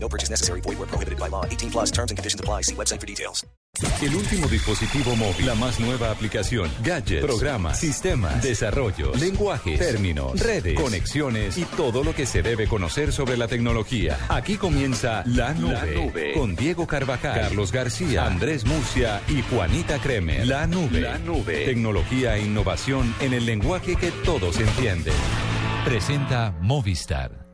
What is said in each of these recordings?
No purchase necessary. Void where prohibited by law. 18 plus terms and conditions apply. See website for details. El último dispositivo móvil, la más nueva aplicación, gadgets, programas, sistemas, desarrollos, lenguajes, términos, redes, conexiones y todo lo que se debe conocer sobre la tecnología. Aquí comienza La Nube, La Nube. con Diego Carvajal, Carlos García, Andrés Murcia y Juanita Kremer. La Nube. La Nube. Tecnología e innovación en el lenguaje que todos entienden. Presenta Movistar.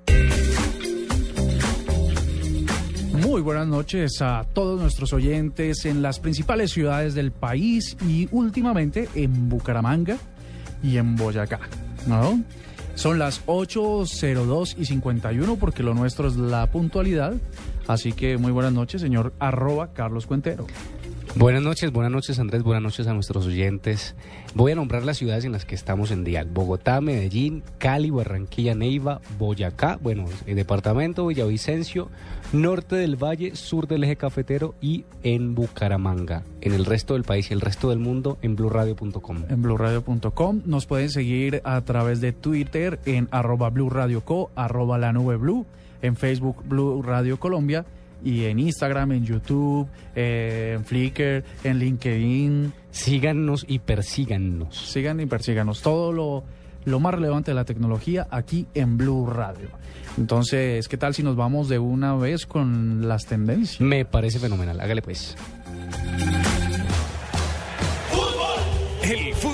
Muy buenas noches a todos nuestros oyentes en las principales ciudades del país y últimamente en Bucaramanga y en Boyacá. Son las 8.02 y 51 porque lo nuestro es la puntualidad. Así que muy buenas noches, señor arroba Carlos Cuentero. Buenas noches, buenas noches Andrés, buenas noches a nuestros oyentes. Voy a nombrar las ciudades en las que estamos en Dial. Bogotá, Medellín, Cali, Barranquilla, Neiva, Boyacá, bueno, el departamento Villavicencio, norte del Valle, sur del eje cafetero y en Bucaramanga. En el resto del país y el resto del mundo en blurradio.com. En blurradio.com nos pueden seguir a través de Twitter en arroba blurradioco, arroba la nube blue, en Facebook Blue Radio Colombia y en Instagram, en YouTube, eh, en Flickr, en LinkedIn. Síganos y persíganos. Sigan y persíganos. Todo lo, lo más relevante de la tecnología aquí en Blue Radio. Entonces, ¿qué tal si nos vamos de una vez con las tendencias? Me parece fenomenal, hágale pues. El fútbol,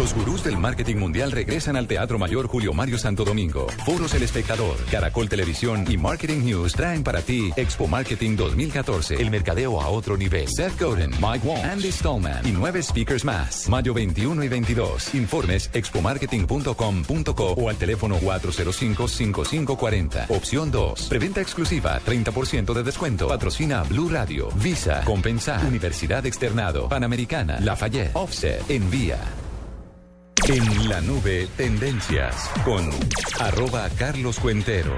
Los gurús del marketing mundial regresan al Teatro Mayor Julio Mario Santo Domingo. Foros El Espectador, Caracol Televisión y Marketing News traen para ti Expo Marketing 2014, el mercadeo a otro nivel. Seth Godin, Mike Wong, Andy Stallman y nueve speakers más. Mayo 21 y 22. Informes expomarketing.com.co o al teléfono 405-5540. Opción 2. Preventa exclusiva, 30% de descuento. Patrocina Blue Radio, Visa, Compensar, Universidad Externado, Panamericana, Lafayette, Offset, Envía. En la nube, tendencias con arroba Carlos Cuentero.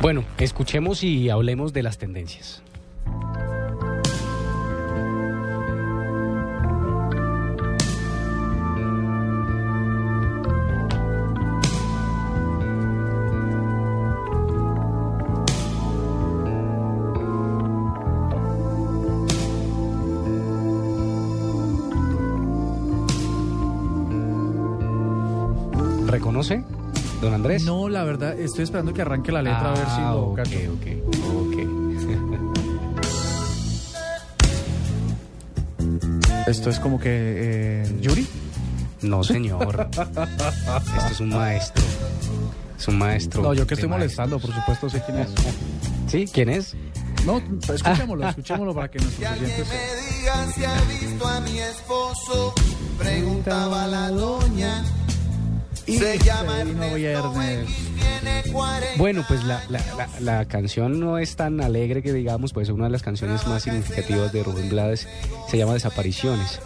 Bueno, escuchemos y hablemos de las tendencias. ¿Reconoce, don Andrés? No, la verdad, estoy esperando que arranque la letra a ver si Ah, lo ok, cacho. ok, ok. Esto es como que eh, Yuri. No, señor. Esto es un maestro. Es un maestro. No, yo que estoy maestros. molestando, por supuesto sé quién es. ¿Sí? ¿Quién es? No, escuchémoslo, escuchémoslo para que nuestros oyentes sepan. me diga si ha visto a mi esposo, preguntaba la doña. Y Se llama se vino Ernesto viernes. X, tiene 40 Bueno, pues la, la, la, la canción no es tan alegre que digamos, pues una de las canciones más significativas de Rubén Blades se llama Desapariciones.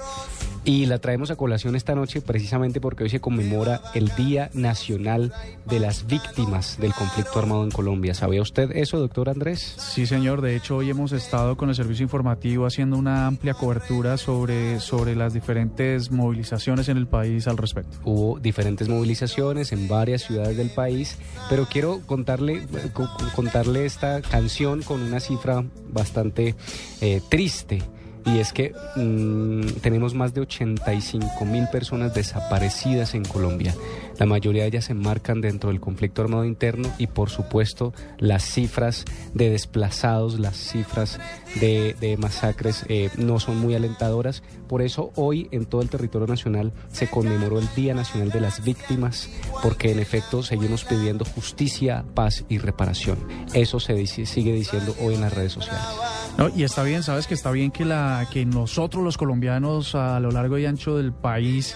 Y la traemos a colación esta noche precisamente porque hoy se conmemora el Día Nacional de las Víctimas del Conflicto Armado en Colombia. ¿Sabía usted eso, doctor Andrés? Sí, señor. De hecho, hoy hemos estado con el servicio informativo haciendo una amplia cobertura sobre, sobre las diferentes movilizaciones en el país al respecto. Hubo diferentes movilizaciones en varias ciudades del país, pero quiero contarle, co- contarle esta canción con una cifra bastante eh, triste. Y es que mm, tenemos más de 85 mil personas desaparecidas en Colombia. La mayoría de ellas se enmarcan dentro del conflicto armado interno y por supuesto las cifras de desplazados, las cifras de, de masacres eh, no son muy alentadoras. Por eso hoy en todo el territorio nacional se conmemoró el Día Nacional de las Víctimas, porque en efecto seguimos pidiendo justicia, paz y reparación. Eso se dice- sigue diciendo hoy en las redes sociales. No, y está bien, sabes que está bien que que nosotros los colombianos a lo largo y ancho del país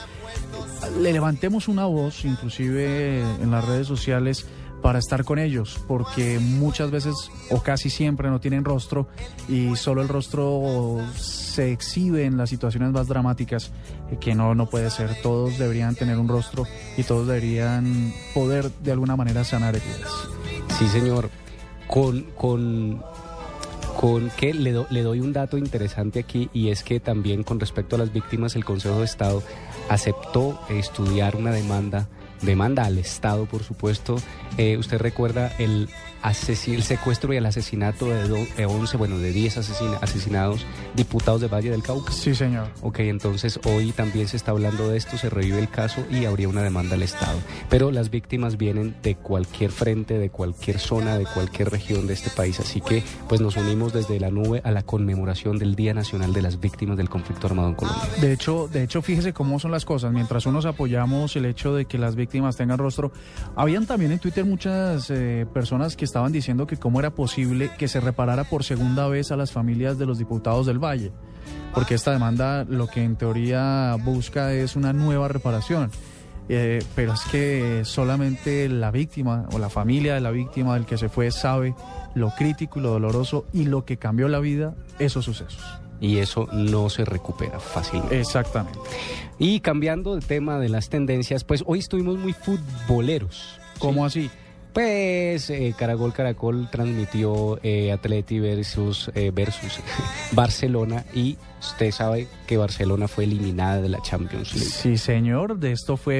le levantemos una voz, inclusive en las redes sociales, para estar con ellos, porque muchas veces o casi siempre no tienen rostro y solo el rostro se exhibe en las situaciones más dramáticas, eh, que no, no puede ser. Todos deberían tener un rostro y todos deberían poder de alguna manera sanar heridas. Sí, señor. Con, con, con que le, le doy un dato interesante aquí y es que también con respecto a las víctimas el Consejo de Estado aceptó estudiar una demanda, demanda al Estado por supuesto. Eh, usted recuerda el, el secuestro y el asesinato de, do- de 11, bueno, de 10 asesina- asesinados diputados de Valle del Cauca. Sí, señor. Ok, entonces hoy también se está hablando de esto, se revive el caso y habría una demanda al Estado. Pero las víctimas vienen de cualquier frente, de cualquier zona, de cualquier región de este país. Así que pues nos unimos desde la nube a la conmemoración del Día Nacional de las Víctimas del Conflicto Armado en Colombia. De hecho, de hecho, fíjese cómo son las cosas. Mientras unos apoyamos el hecho de que las víctimas tengan rostro, habían también en Twitter muchas eh, personas que estaban diciendo que cómo era posible que se reparara por segunda vez a las familias de los diputados del Valle. Porque esta demanda lo que en teoría busca es una nueva reparación. Eh, pero es que solamente la víctima o la familia de la víctima del que se fue sabe lo crítico y lo doloroso y lo que cambió la vida, esos sucesos. Y eso no se recupera fácilmente. Exactamente. Y cambiando de tema de las tendencias, pues hoy estuvimos muy futboleros. ¿Cómo así? Pues eh, Caracol Caracol transmitió eh, Atleti versus, eh, versus Barcelona y usted sabe que Barcelona fue eliminada de la Champions League. Sí, señor. De esto fue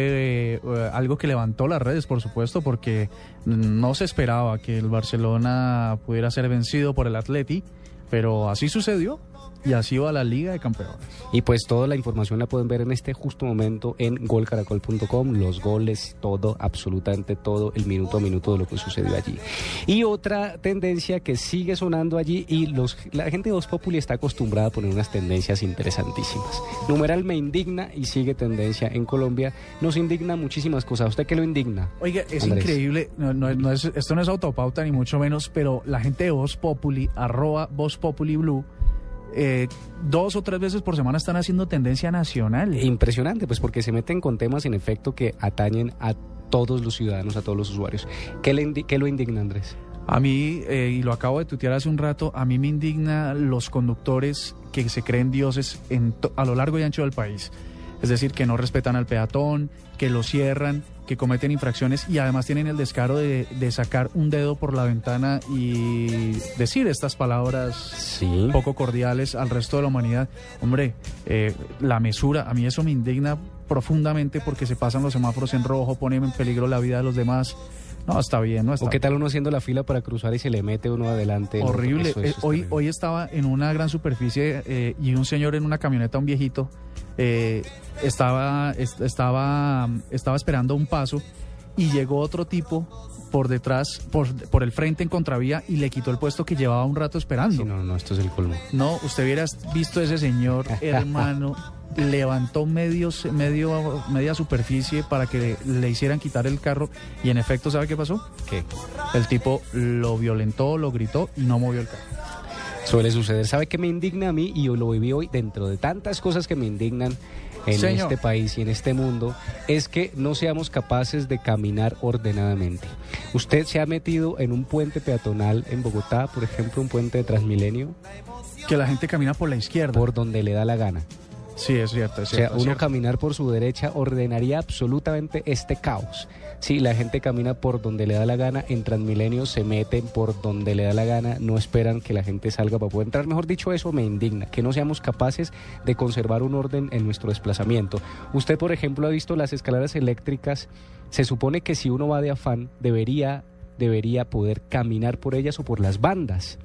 eh, algo que levantó las redes, por supuesto, porque no se esperaba que el Barcelona pudiera ser vencido por el Atleti, pero así sucedió y así va la Liga de Campeones. Y pues toda la información la pueden ver en este justo momento en golcaracol.com, los goles, todo, absolutamente todo, el minuto a minuto de lo que sucedió allí. Y otra tendencia que sigue sonando allí y los, la gente de Voz Populi está acostumbrada a poner unas tendencias interesantísimas. Numeral me indigna y sigue tendencia en Colombia. Nos indigna muchísimas cosas. ¿A ¿Usted qué lo indigna? Oiga, es Andrés. increíble, no, no- no es- esto no es autopauta ni mucho menos, pero la gente de Voz Populi, arroba Voz Populi Blue, eh, dos o tres veces por semana están haciendo tendencia nacional. Impresionante, pues porque se meten con temas en efecto que atañen a todos los ciudadanos, a todos los usuarios. ¿Qué, le indi- qué lo indigna, Andrés? A mí, eh, y lo acabo de tuitear hace un rato, a mí me indigna los conductores que se creen dioses en a lo largo y ancho del país. Es decir, que no respetan al peatón, que lo cierran, que cometen infracciones y además tienen el descaro de, de sacar un dedo por la ventana y decir estas palabras Sí. poco cordiales al resto de la humanidad. Hombre, eh, la mesura, a mí eso me indigna profundamente porque se pasan los semáforos en rojo, ponen en peligro la vida de los demás. No, está bien, no está ¿O qué tal uno haciendo la fila para cruzar y se le mete uno adelante? Horrible. Eso- eso Eh, hoy, hoy estaba en una gran superficie eh, y un señor en una camioneta, un viejito, eh, estaba, est- estaba, estaba esperando un paso y llegó otro tipo por detrás, por, por el frente en contravía y le quitó el puesto que llevaba un rato esperando. Sí, no, no, esto es el colmo. No, usted hubiera visto ese señor, hermano, levantó medios, medio, media superficie para que le hicieran quitar el carro y en efecto, ¿sabe qué pasó? ¿Qué? El tipo lo violentó, lo gritó y no movió el carro. Suele suceder. ¿Sabe qué me indigna a mí? Y yo lo viví hoy dentro de tantas cosas que me indignan en Señor. este país y en este mundo, es que no seamos capaces de caminar ordenadamente. Usted se ha metido en un puente peatonal en Bogotá, por ejemplo, un puente de Transmilenio, Que la gente camina por la izquierda. por donde le da la gana. Sí, es cierto, es O sea, cierto. uno cierto. caminar por su derecha ordenaría absolutamente este caos. Si la gente camina por donde le da la gana, en Transmilenio se meten por donde le da la gana, no esperan que la gente salga para poder entrar. Mejor dicho, eso me indigna, que no seamos capaces de conservar un orden en nuestro desplazamiento. Usted, por ejemplo, ha visto las escaleras eléctricas. Se supone que si uno va de afán, debería, debería poder caminar por ellas o por las bandas.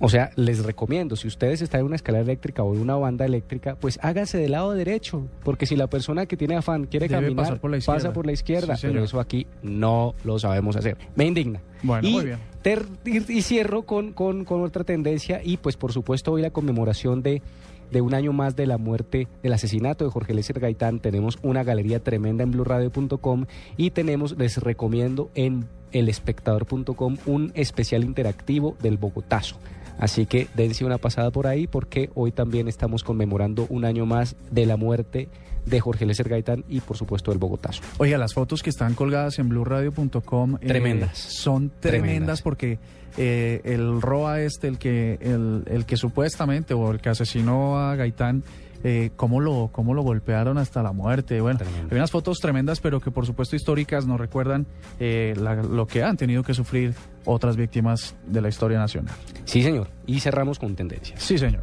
O sea, les recomiendo, si ustedes están en una escalera eléctrica o en una banda eléctrica, pues hágase del lado derecho, porque si la persona que tiene afán quiere Debe caminar, por pasa por la izquierda, Sí, pero eso aquí no lo sabemos hacer. Me indigna. Bueno, y, muy bien. ter- y, y cierro con, con, con otra tendencia y pues por supuesto hoy la conmemoración de, de un año más de la muerte, del asesinato de Jorge Lécer Gaitán. Tenemos una galería tremenda en blurradio.com y tenemos, les recomiendo en elespectador.com un especial interactivo del Bogotazo. Así que dense una pasada por ahí porque hoy también estamos conmemorando un año más de la muerte de Jorge Lécer Gaitán y por supuesto del Bogotazo. Oiga, las fotos que están colgadas en blueradio.com eh, Tremendas. son tremendas, Tremendas. porque eh, el Roa este, el que, el, el que supuestamente o el que asesinó a Gaitán, eh, cómo lo, cómo lo golpearon hasta la muerte. Bueno, Tremendo. hay unas fotos tremendas, pero que por supuesto históricas nos recuerdan eh, la- lo que han tenido que sufrir otras víctimas de la historia nacional. Sí, señor. Y cerramos con tendencias. Sí, señor.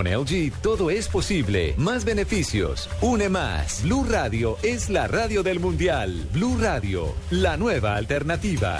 LG todo es posible. Más beneficios, une más. Blue Radio es la radio del mundial. Blue Radio, la nueva alternativa.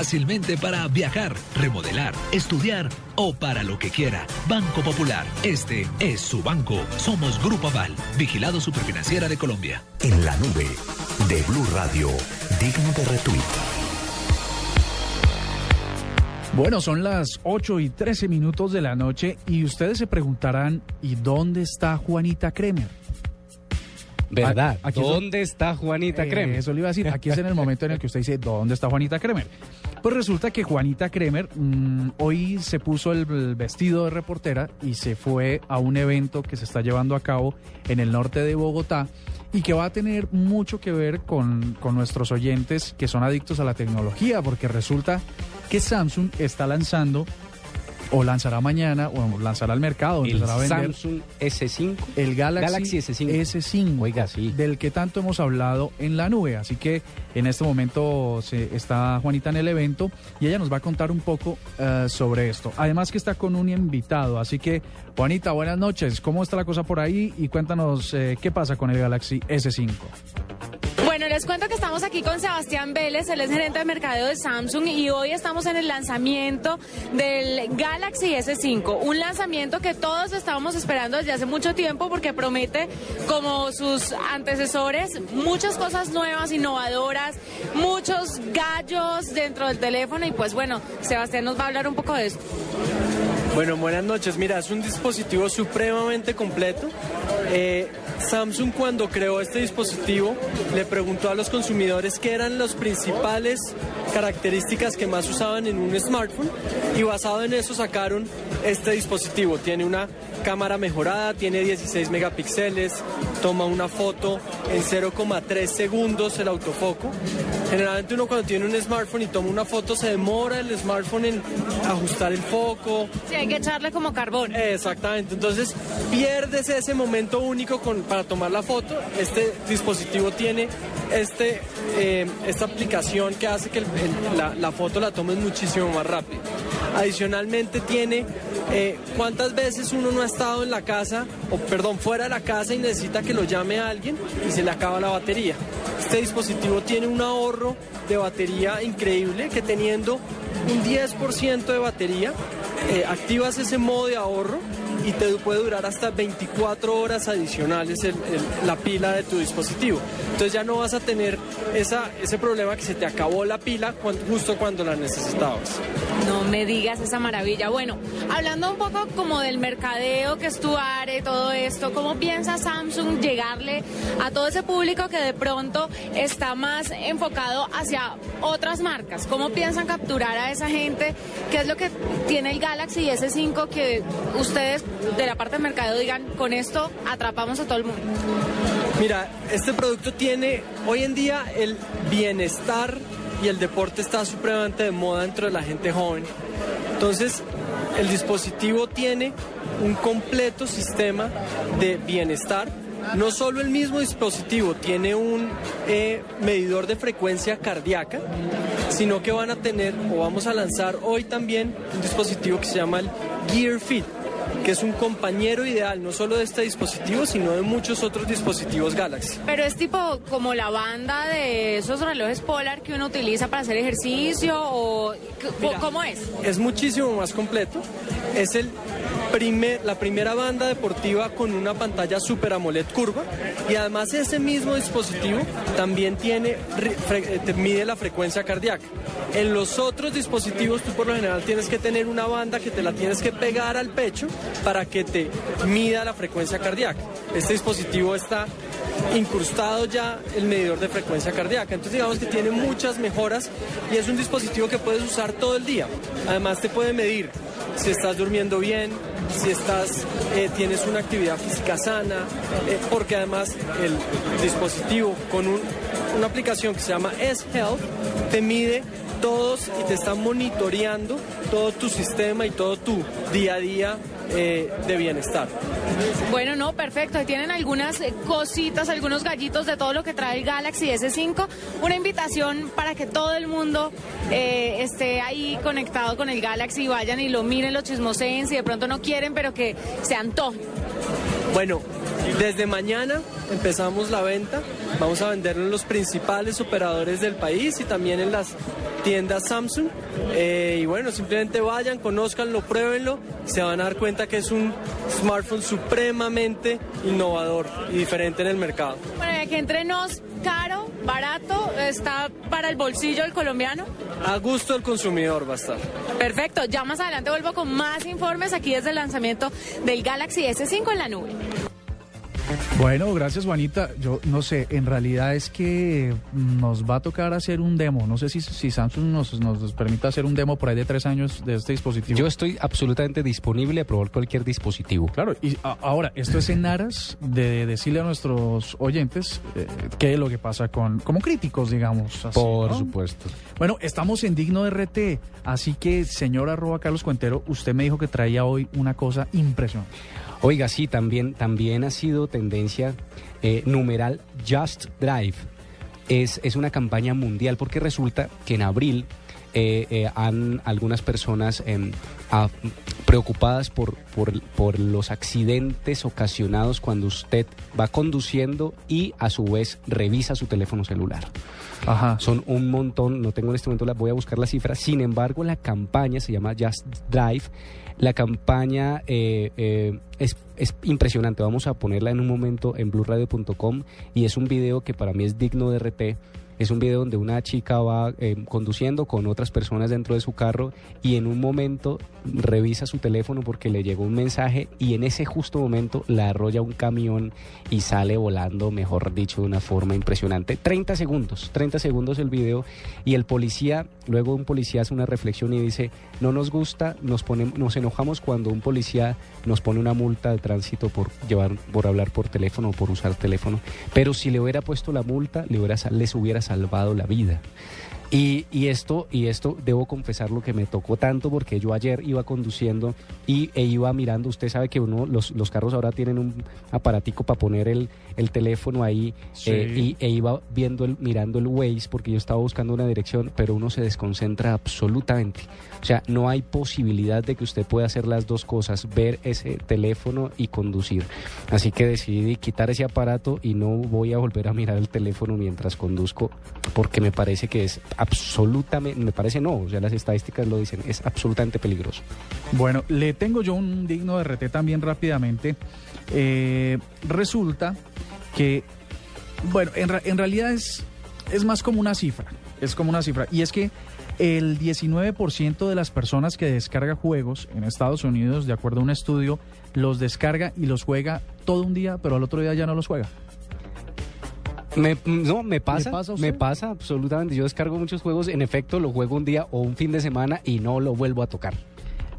para viajar, remodelar, estudiar o para lo que quiera. Banco Popular. Este es su banco. Somos Grupo Aval, vigilado superfinanciera de Colombia. En la nube de Blue Radio, digno de retweet. Bueno, son las 8 y 13 minutos de la noche y ustedes se preguntarán, ¿y dónde está Juanita Kremer? ¿Verdad? Aquí ¿Dónde está Juanita Eh, Creme? Eso le iba a decir. Aquí es en el momento en el que usted dice, ¿dónde está Juanita Kremer? Pues resulta que Juanita Kremer mm, hoy se puso el, el vestido de reportera y se fue a un evento que se está llevando a cabo en el norte de Bogotá y que va a tener mucho que ver con, con nuestros oyentes que son adictos a la tecnología, porque resulta que Samsung está lanzando o lanzará mañana o lanzará al mercado, El a vender Samsung S5. el Galaxy, Galaxy S5. S5, Oiga, sí. del que tanto hemos hablado en la nube. Así que en este momento se, está Juanita en el evento y ella nos va a contar un poco eh, sobre esto. Además que está con un invitado. Así que, Juanita, buenas noches. ¿Cómo está la cosa por ahí? Y cuéntanos eh, qué pasa con el Galaxy S5. Bueno, les cuento que estamos aquí con Sebastián Vélez, él es gerente de mercadeo de Samsung y hoy estamos en el lanzamiento del Galaxy S5, un lanzamiento que todos estábamos esperando desde hace mucho tiempo porque promete, como sus antecesores, muchas cosas nuevas, innovadoras, muchos gallos dentro del teléfono y pues bueno, Sebastián nos va a hablar un poco de esto. Bueno, buenas noches. Mira, es un dispositivo supremamente completo. Eh, Samsung cuando creó este dispositivo le preguntó a los consumidores qué eran las principales características que más usaban en un smartphone y basado en eso sacaron este dispositivo. Tiene una cámara mejorada, tiene 16 megapíxeles, toma una foto en 0,3 segundos el autofoco. Generalmente uno cuando tiene un smartphone y toma una foto se demora el smartphone en ajustar el foco, Sí, hay que echarle como carbón. Exactamente, entonces pierdes ese momento único con- para tomar la foto. Este dispositivo tiene este, eh, esta aplicación que hace que el- el- la, la foto la tomes muchísimo más rápido. Adicionalmente tiene eh, cuántas veces uno no ha estado en la casa, o perdón, fuera de la casa y necesita que lo llame a alguien y se le acaba la batería. Este dispositivo tiene un ahorro de batería increíble que teniendo un 10% de batería, eh, activas ese modo de ahorro y te puede durar hasta 24 horas adicionales la pila de tu dispositivo. Entonces ya no vas a tener esa, ese problema que se te acabó la pila justo cuando la necesitabas. No me digas esa maravilla. Bueno, hablando un poco como del mercadeo que es tu área, todo esto, ¿cómo piensa Samsung llegarle a todo ese público que de pronto está más enfocado hacia otras marcas? ¿Cómo piensan capturar a esa gente? ¿Qué es lo que tiene el Galaxy S5 que ustedes de la parte del mercadeo digan, con esto atrapamos a todo el mundo? Mira, este producto tiene hoy en día el bienestar y el deporte está supremamente de moda dentro de la gente joven. Entonces, el dispositivo tiene un completo sistema de bienestar. No solo el mismo dispositivo tiene un eh, medidor de frecuencia cardíaca, sino que van a tener o vamos a lanzar hoy también un dispositivo que se llama el Gear Fit que es un compañero ideal no solo de este dispositivo, sino de muchos otros dispositivos Galaxy. Pero es tipo como la banda de esos relojes Polar que uno utiliza para hacer ejercicio o Mira, ¿cómo es? Es muchísimo más completo. Es el primer, la primera banda deportiva con una pantalla Super AMOLED curva y además ese mismo dispositivo también tiene eh, mide la frecuencia cardíaca. En los otros dispositivos tú por lo general tienes que tener una banda que te la tienes que pegar al pecho para que te mida la frecuencia cardíaca. Este dispositivo está incrustado ya el medidor de frecuencia cardíaca. Entonces digamos que tiene muchas mejoras y es un dispositivo que puedes usar todo el día. Además te puede medir si estás durmiendo bien, si estás, eh, tienes una actividad física sana, eh, porque además el dispositivo con un- una aplicación que se llama S-Health te mide todos y te está monitoreando todo tu sistema y todo tu día a día eh, de bienestar. Bueno, no, perfecto. Ahí tienen algunas eh, cositas, algunos gallitos de todo lo que trae el Galaxy S5. Una invitación para que todo el mundo eh, esté ahí conectado con el Galaxy, vayan y lo miren, lo chismoseen, si de pronto no quieren, pero que se antojen. Bueno, desde mañana empezamos la venta. Vamos a venderlo en los principales operadores del país y también en las tiendas Samsung. Eh, y bueno, simplemente vayan, conózcanlo, pruébenlo. Se van a dar cuenta que es un smartphone supremamente innovador y diferente en el mercado. Para que entrenos caro, barato, está para el bolsillo del colombiano. A gusto del consumidor va a estar. Perfecto, ya más adelante vuelvo con más informes aquí desde el lanzamiento del Galaxy S5 en la nube. Bueno, gracias Juanita. Yo no sé, en realidad es que nos va a tocar hacer un demo. No sé si, si Samsung nos, nos permite hacer un demo por ahí de tres años de este dispositivo. Yo estoy absolutamente disponible a probar cualquier dispositivo. Claro, y a- ahora, esto es en aras de decirle a nuestros oyentes eh, qué es lo que pasa con, como críticos, digamos. así, Por ¿no? supuesto. Bueno, estamos en Digno RT, así que, señor arroba Carlos Cuentero, usted me dijo que traía hoy una cosa impresionante. Oiga, sí, también, también ha sido tendencia eh, numeral Just Drive. Es, es una campaña mundial porque resulta que en abril eh, eh, han algunas personas em, preocupadas por, por, por los accidentes ocasionados cuando usted va conduciendo y a su vez revisa su teléfono celular. Ajá. Son un montón, no tengo en este momento, la, voy a buscar la cifra. Sin embargo, la campaña se llama Just Drive. La campaña eh, eh, es, es impresionante. Vamos a ponerla en un momento en blueradio.com y es un video que para mí es digno de RT. Es un video donde una chica va eh, conduciendo con otras personas dentro de su carro y en un momento revisa su teléfono porque le llegó un mensaje y en ese justo momento la arrolla un camión y sale volando, mejor dicho, de una forma impresionante. 30 segundos, 30 segundos el video y el policía, luego un policía hace una reflexión y dice, no nos gusta, nos, ponemos, nos enojamos cuando un policía nos pone una multa de tránsito por, llevar, por hablar por teléfono o por usar teléfono, pero si le hubiera puesto la multa, le hubiera, les hubiera salvado la vida. Y, y esto, y esto debo confesar lo que me tocó tanto porque yo ayer iba conduciendo y, e iba mirando, usted sabe que uno, los, los carros ahora tienen un aparatico para poner el, el teléfono ahí Sí. eh, y, e iba viendo el, mirando el Waze porque yo estaba buscando una dirección, pero uno se desconcentra absolutamente. O sea, no hay posibilidad de que usted pueda hacer las dos cosas, ver ese teléfono y conducir. Así que decidí quitar ese aparato y no voy a volver a mirar el teléfono mientras conduzco porque me parece que es absolutamente, me parece no, o sea, las estadísticas lo dicen, es absolutamente peligroso. Bueno, le tengo yo un digno de RT también rápidamente. Eh, resulta que, bueno, en, en realidad es, es más como una cifra, es como una cifra, y es que el 19% de las personas que descarga juegos en Estados Unidos, de acuerdo a un estudio, los descarga y los juega todo un día, pero al otro día ya no los juega. Me, no, me pasa, me pasa absolutamente. Yo descargo muchos juegos, en efecto, lo juego un día o un fin de semana y no lo vuelvo a tocar.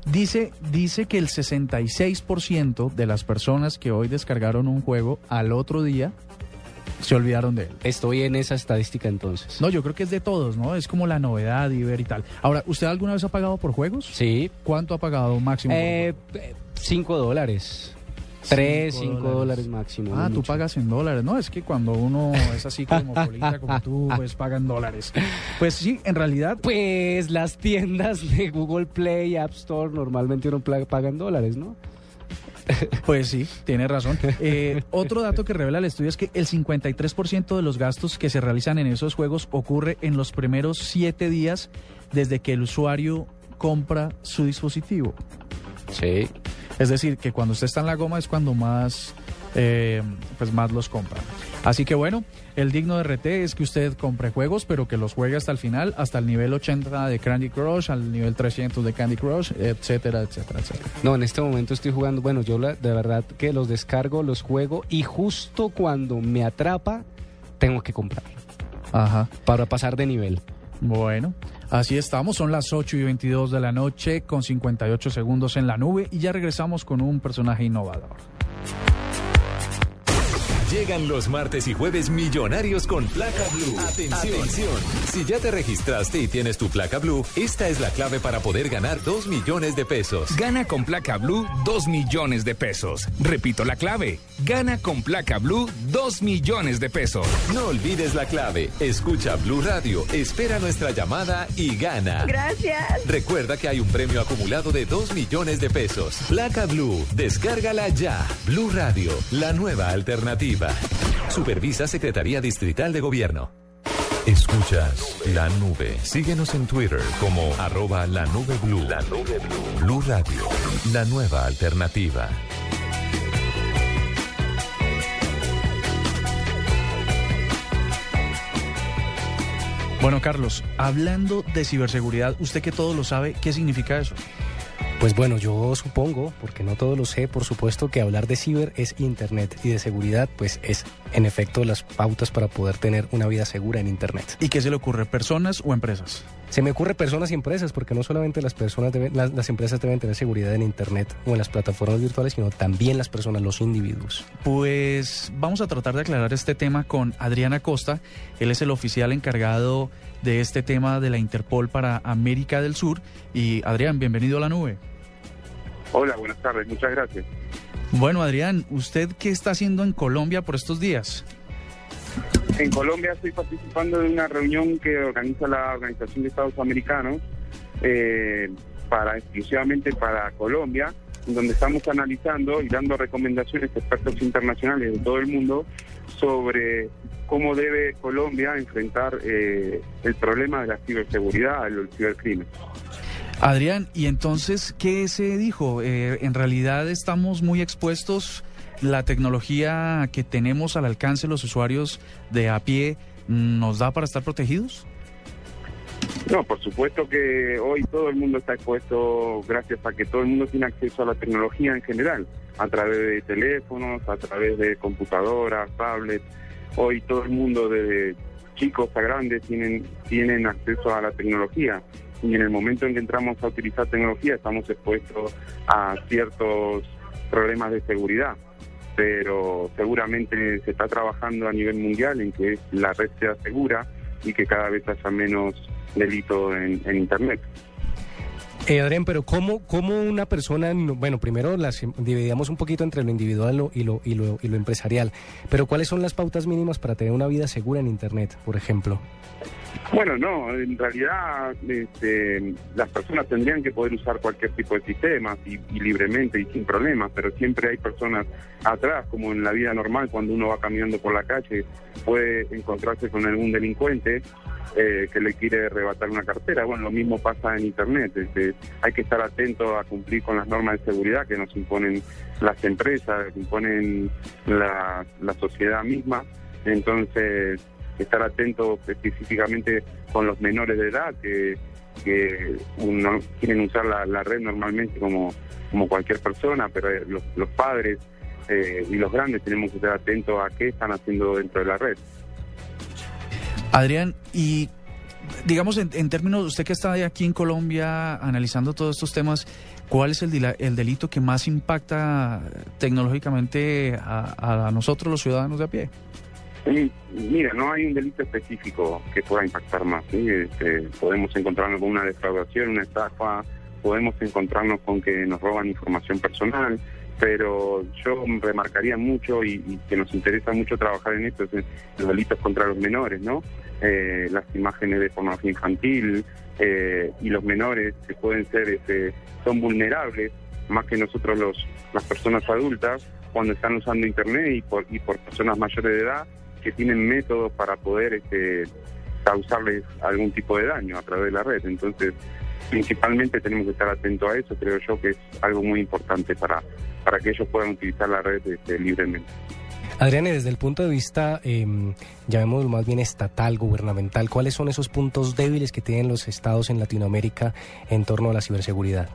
Dice, dice que el 66% de las personas que hoy descargaron un juego al otro día se olvidaron de él. Estoy en esa estadística entonces. No, yo creo que es de todos, ¿no? Es como la novedad y ver y tal. Ahora, ¿usted alguna vez ha pagado por juegos? Sí. ¿Cuánto ha pagado máximo? Eh, eh, cinco dólares. Tres, Cinco cinco dólares, máximo. Ah, tú mucho. pagas en dólares. No, es que cuando uno es así cosmopolita como tú, pues paga en dólares. Pues sí, en realidad. Pues las tiendas de Google Play, App Store, normalmente uno paga en dólares, ¿no? Pues sí, tiene razón. Eh, otro dato que revela el estudio es que el 53% de los gastos que se realizan en esos juegos ocurre en los primeros siete días desde que el usuario compra su dispositivo. Sí. Es decir, que cuando usted está en la goma es cuando más, eh, pues más los compra. Así que bueno, el digno de RT es que usted compre juegos, pero que los juegue hasta el final, hasta el nivel 80 de Candy Crush, al nivel 300 de Candy Crush, etcétera, etcétera, etcétera. No, en este momento estoy jugando, bueno, yo la- de verdad que los descargo, los juego y justo cuando me atrapa, tengo que comprar Ajá. para pasar de nivel. Bueno, así estamos. Son las 8 y 22 de la noche con 58 segundos en la nube y ya regresamos con un personaje innovador. Llegan los martes y jueves millonarios con placa blue. Atención. Si ya te registraste y tienes tu placa blue, esta es la clave para poder ganar 2 millones de pesos. Gana con placa blue 2 millones de pesos. Repito la clave. Gana con placa blue 2 millones de pesos. No olvides la clave. Escucha Blue Radio, espera nuestra llamada y gana. Gracias. Recuerda que hay un premio acumulado de 2 millones de pesos. Placa Blue, descárgala ya. Blue Radio, la nueva alternativa. Supervisa Secretaría Distrital de Gobierno. Escuchas la nube. Síguenos en Twitter como arroba la nube blue. La nube blue. Blue Radio, la nueva alternativa. Bueno, Carlos, hablando de ciberseguridad, usted que todo lo sabe, ¿qué significa eso? Pues bueno, yo supongo, porque no todo lo sé, por supuesto que hablar de ciber es Internet y de seguridad, pues es en efecto las pautas para poder tener una vida segura en Internet. ¿Y qué se le ocurre, personas o empresas? Se me ocurre personas y empresas, porque no solamente las personas deben, las, las empresas deben tener seguridad en Internet o en las plataformas virtuales, sino también las personas, los individuos. Pues vamos a tratar de aclarar este tema con Adriana Costa. Él es el oficial encargado de este tema de la Interpol para América del Sur. Y Adrián, bienvenido a la nube. Hola, buenas tardes, muchas gracias. Bueno, Adrián, ¿usted qué está haciendo en Colombia por estos días? En Colombia estoy participando de una reunión que organiza la Organización de Estados Americanos eh, para exclusivamente para Colombia, donde estamos analizando y dando recomendaciones a expertos internacionales de todo el mundo sobre cómo debe Colombia enfrentar eh, el problema de la ciberseguridad, el cibercrimen. Adrián, ¿y entonces qué se dijo? Eh, en realidad estamos muy expuestos, la tecnología que tenemos al alcance los usuarios de a pie nos da para estar protegidos. No, por supuesto que hoy todo el mundo está expuesto gracias a que todo el mundo tiene acceso a la tecnología en general, a través de teléfonos, a través de computadoras, tablets. Hoy todo el mundo, desde chicos a grandes, tienen, tienen acceso a la tecnología. Y en el momento en que entramos a utilizar tecnología estamos expuestos a ciertos problemas de seguridad. Pero seguramente se está trabajando a nivel mundial en que la red sea segura y que cada vez haya menos delito en, Internet. Eh, Adrián, pero ¿cómo, ¿cómo una persona, no- bueno, primero las dividíamos un poquito entre lo individual y lo, y, lo, y lo empresarial, pero ¿cuáles son las pautas mínimas para tener una vida segura en Internet, por ejemplo? Bueno, no, en realidad este, las personas tendrían que poder usar cualquier tipo de sistemas y, y libremente y sin problemas, pero siempre hay personas atrás, como en la vida normal, cuando uno va caminando por la calle, puede encontrarse con algún delincuente eh, que le quiere arrebatar una cartera. Bueno, lo mismo pasa en Internet. Este, hay que estar atento a cumplir con las normas de seguridad que nos imponen las empresas, que imponen la, sociedad misma. Entonces, estar atento específicamente con los menores de edad que, que quieren usar la, red normalmente como, como cualquier persona, pero eh, los, los padres eh, y los grandes tenemos que estar atentos a qué están haciendo dentro de la red. Adrián, y digamos en, términos, usted que está aquí en Colombia analizando todos estos temas, ¿cuál es el, el delito que más impacta tecnológicamente a, nosotros los ciudadanos de a pie? Mira, no hay un delito específico que pueda impactar más. Este, podemos encontrarnos con una defraudación, una estafa, podemos encontrarnos con que nos roban información personal, pero yo remarcaría mucho y, que nos interesa mucho trabajar en esto, en los delitos contra los menores, ¿no? Eh, las imágenes de pornografía infantil eh, y los menores que pueden ser, este, son vulnerables más que nosotros los las personas adultas cuando están usando internet y por, y por personas mayores de edad que tienen métodos para poder este, causarles algún tipo de daño a través de la red. Entonces, principalmente tenemos que estar atentos a eso, creo yo que es algo muy importante para, para que ellos puedan utilizar la red este, libremente. Adrián, desde el punto de vista, eh, llamémoslo más bien estatal, gubernamental, ¿cuáles son esos puntos débiles que tienen los estados en Latinoamérica en torno a la ciberseguridad?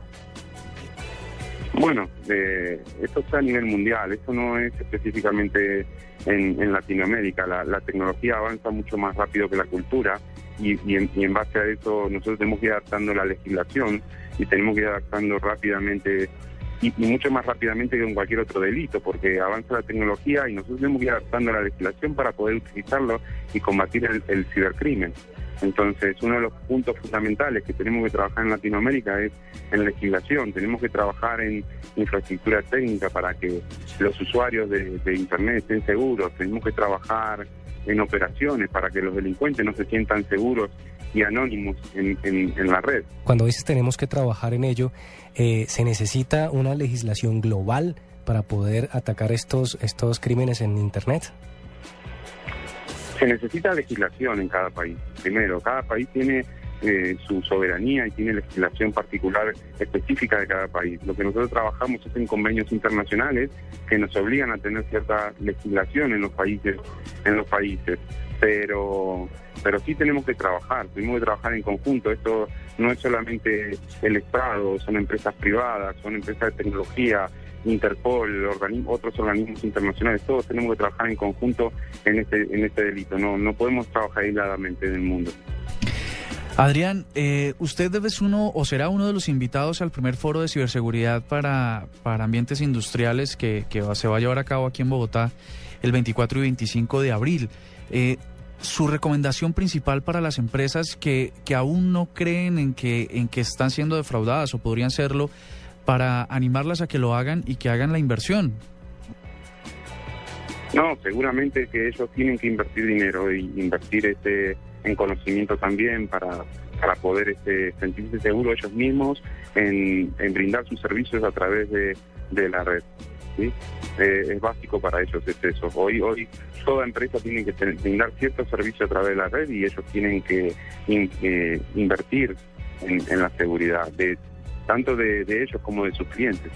Bueno, eh, esto está a nivel mundial, esto no es específicamente en, Latinoamérica. La, tecnología avanza mucho más rápido que la cultura y, en, base a eso nosotros tenemos que ir adaptando la legislación y tenemos que ir adaptando rápidamente y, mucho más rápidamente que en cualquier otro delito, porque avanza la tecnología y nosotros tenemos que ir adaptando la legislación para poder utilizarlo y combatir el cibercrimen. Entonces, uno de los puntos fundamentales que tenemos que trabajar en Latinoamérica es en legislación, tenemos que trabajar en infraestructura técnica para que los usuarios de, Internet estén seguros, tenemos que trabajar en operaciones para que los delincuentes no se sientan seguros y anónimos en, la red. Cuando dices tenemos que trabajar en ello, eh, ¿se necesita una legislación global para poder atacar estos, estos crímenes en Internet? Se necesita legislación en cada país. Primero, cada país tiene eh, su soberanía y tiene legislación particular específica de cada país. Lo que nosotros trabajamos es en convenios internacionales que nos obligan a tener cierta legislación en los países, en los países. Pero, pero sí tenemos que trabajar, tenemos que trabajar en conjunto. Esto no es solamente el Estado, son empresas privadas, son empresas de tecnología, Interpol, otros organismos internacionales, todos tenemos que trabajar en conjunto en este, en este delito. No, no podemos trabajar aisladamente en el mundo. Adrián, eh, usted debe ser uno o será uno de los invitados al primer foro de ciberseguridad para, para ambientes industriales que, se va a llevar a cabo aquí en Bogotá el 24 y 25 de abril. Eh, su recomendación principal para las empresas que, que aún no creen en que, en que están siendo defraudadas o podrían serlo, para animarlas a que lo hagan y que hagan la inversión? No, seguramente que ellos tienen que invertir dinero y invertir este en conocimiento también para, para poder este, sentirse seguros ellos mismos en, brindar sus servicios a través de, la red. ¿Sí? Eh, es básico para ellos es eso. Hoy, hoy toda empresa tiene que brindar ciertos servicios a través de la red y ellos tienen que eh, invertir en, en, la seguridad. De, tanto de, ellos como de sus clientes.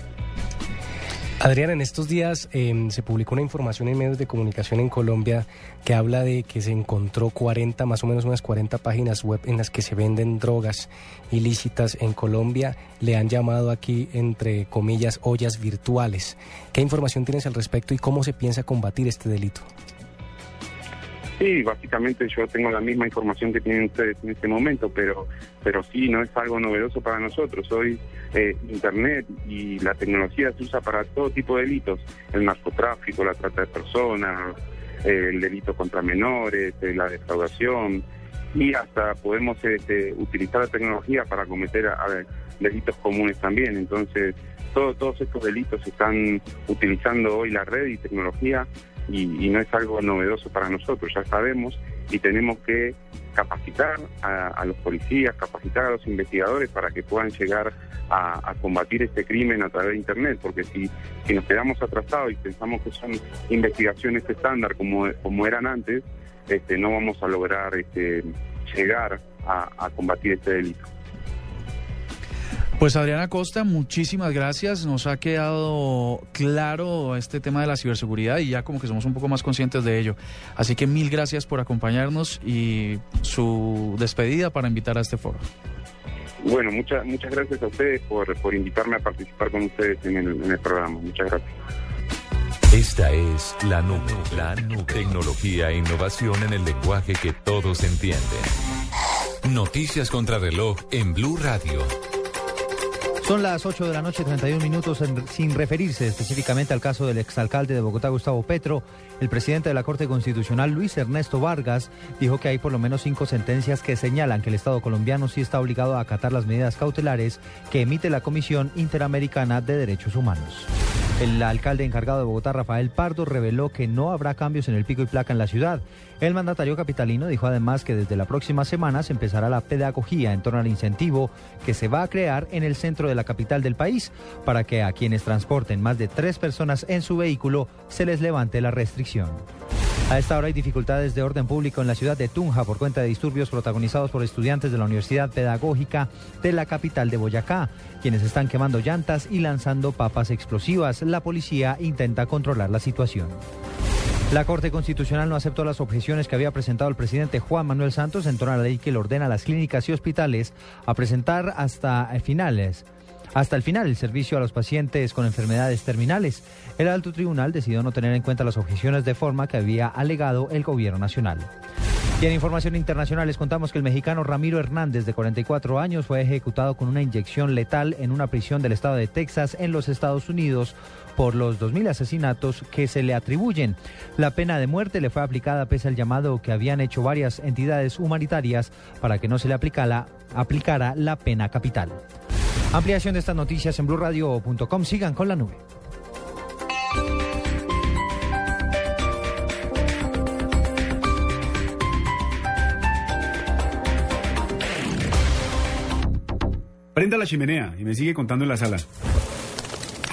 Adrián, en estos días em, se publicó una información en medios de comunicación en Colombia que habla de que se encontró 40, más o menos unas 40 páginas web en las que se venden drogas ilícitas en Colombia. Le han llamado aquí, entre comillas, ollas virtuales. ¿Qué información tienes al respecto y cómo se piensa combatir este delito? Sí, básicamente yo tengo la misma información que tienen ustedes en este momento, pero, pero sí, no es algo novedoso para nosotros. Hoy eh, Internet y la tecnología se usa para todo tipo de delitos, el narcotráfico, la trata de personas, el delito contra menores, eh, la defraudación, y hasta podemos este, utilizar la tecnología para cometer delitos comunes también. Entonces, todos estos delitos están utilizando hoy la red y tecnología y, no es algo novedoso para nosotros, ya sabemos y tenemos que capacitar a, los policías, capacitar a los investigadores para que puedan llegar a, combatir este crimen a través de Internet, porque si, si nos quedamos atrasados y pensamos que son investigaciones estándar como, como eran antes, este, no vamos a lograr este, llegar a combatir este delito. Pues Adriana Costa, muchísimas gracias. Nos ha quedado claro este tema de la ciberseguridad y ya como que somos un poco más conscientes de ello. Así que mil gracias por acompañarnos y su despedida para invitar a este foro. Bueno, muchas muchas gracias a ustedes por, por invitarme a participar con ustedes en el, en el programa. Muchas gracias. Esta es la nube, la nube. Tecnología e innovación en el lenguaje que todos entienden. Noticias contra reloj en Blue Radio. Son las 8 de la noche, 31 minutos, sin referirse específicamente al caso del exalcalde de Bogotá, Gustavo Petro. El presidente de la Corte Constitucional, Luis Ernesto Vargas, dijo que hay por lo menos cinco sentencias que señalan que el Estado colombiano sí está obligado a acatar las medidas cautelares que emite la Comisión Interamericana de Derechos Humanos. El alcalde encargado de Bogotá, Rafael Pardo, reveló que no habrá cambios en el pico y placa en la ciudad. El mandatario capitalino dijo además que desde la próxima semana se empezará la pedagogía en torno al incentivo que se va a crear en el centro de la capital del país para que a quienes transporten más de tres personas en su vehículo se les levante la restricción. A esta hora hay dificultades de orden público en la ciudad de Tunja por cuenta de disturbios protagonizados por estudiantes de la Universidad Pedagógica de la capital de Boyacá, quienes están quemando llantas y lanzando papas explosivas. La policía intenta controlar la situación. La Corte Constitucional no aceptó las objeciones que había presentado el presidente Juan Manuel Santos en torno a la ley que le ordena a las clínicas y hospitales a presentar hasta eh, finales. Hasta el final el servicio a los pacientes con enfermedades terminales. El alto tribunal decidió no tener en cuenta las objeciones de forma que había alegado el gobierno nacional. Y en información internacional les contamos que el mexicano Ramiro Hernández, de 44 años, fue ejecutado con una inyección letal en una prisión del estado de Texas, en los Estados Unidos, por los 2.000 asesinatos que se le atribuyen. La pena de muerte le fue aplicada pese al llamado que habían hecho varias entidades humanitarias para que no se le aplicara, aplicara la pena capital. Ampliación de estas noticias en blurradio.com. Sigan con la nube. Prenda la chimenea y me sigue contando en la sala.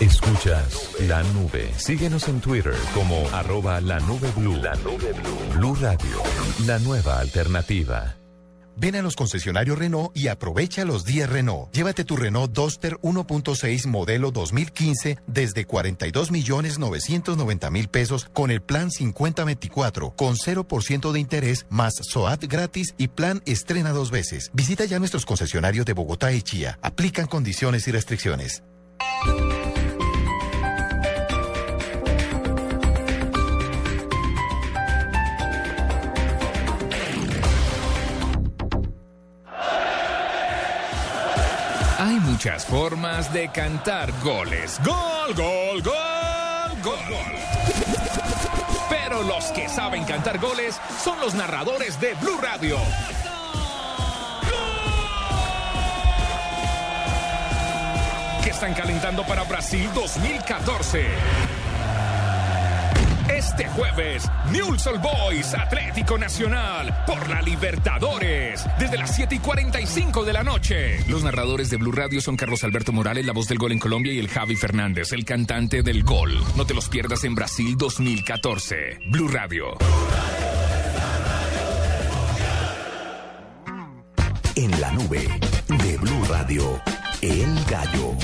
Escuchas la nube. Síguenos en Twitter como arroba la nube blue. La nube blue. Blue Radio, la nueva alternativa. Ven a los concesionarios Renault y aprovecha los días Renault. Llévate tu Renault Duster 1.6 modelo 2015 desde 42 millones 990 mil pesos con el plan 5024 con 0% de interés más SOAT gratis y plan estrena dos veces. Visita ya nuestros concesionarios de Bogotá y Chía. Aplican condiciones y restricciones. Muchas formas de cantar goles. Gol, gol, gol, gol. Pero los que saben cantar goles son los narradores de Blue Radio. Que están calentando para Brasil 2014. Este jueves, Newell's Old Boys Atlético Nacional por la Libertadores desde las 7 y 45 de la noche. Los narradores de Blue Radio son Carlos Alberto Morales, la voz del gol en Colombia, y el Javi Fernández, el cantante del gol. No te los pierdas en Brasil 2014. Blue Radio. En la nube de Blue Radio, El Gallo.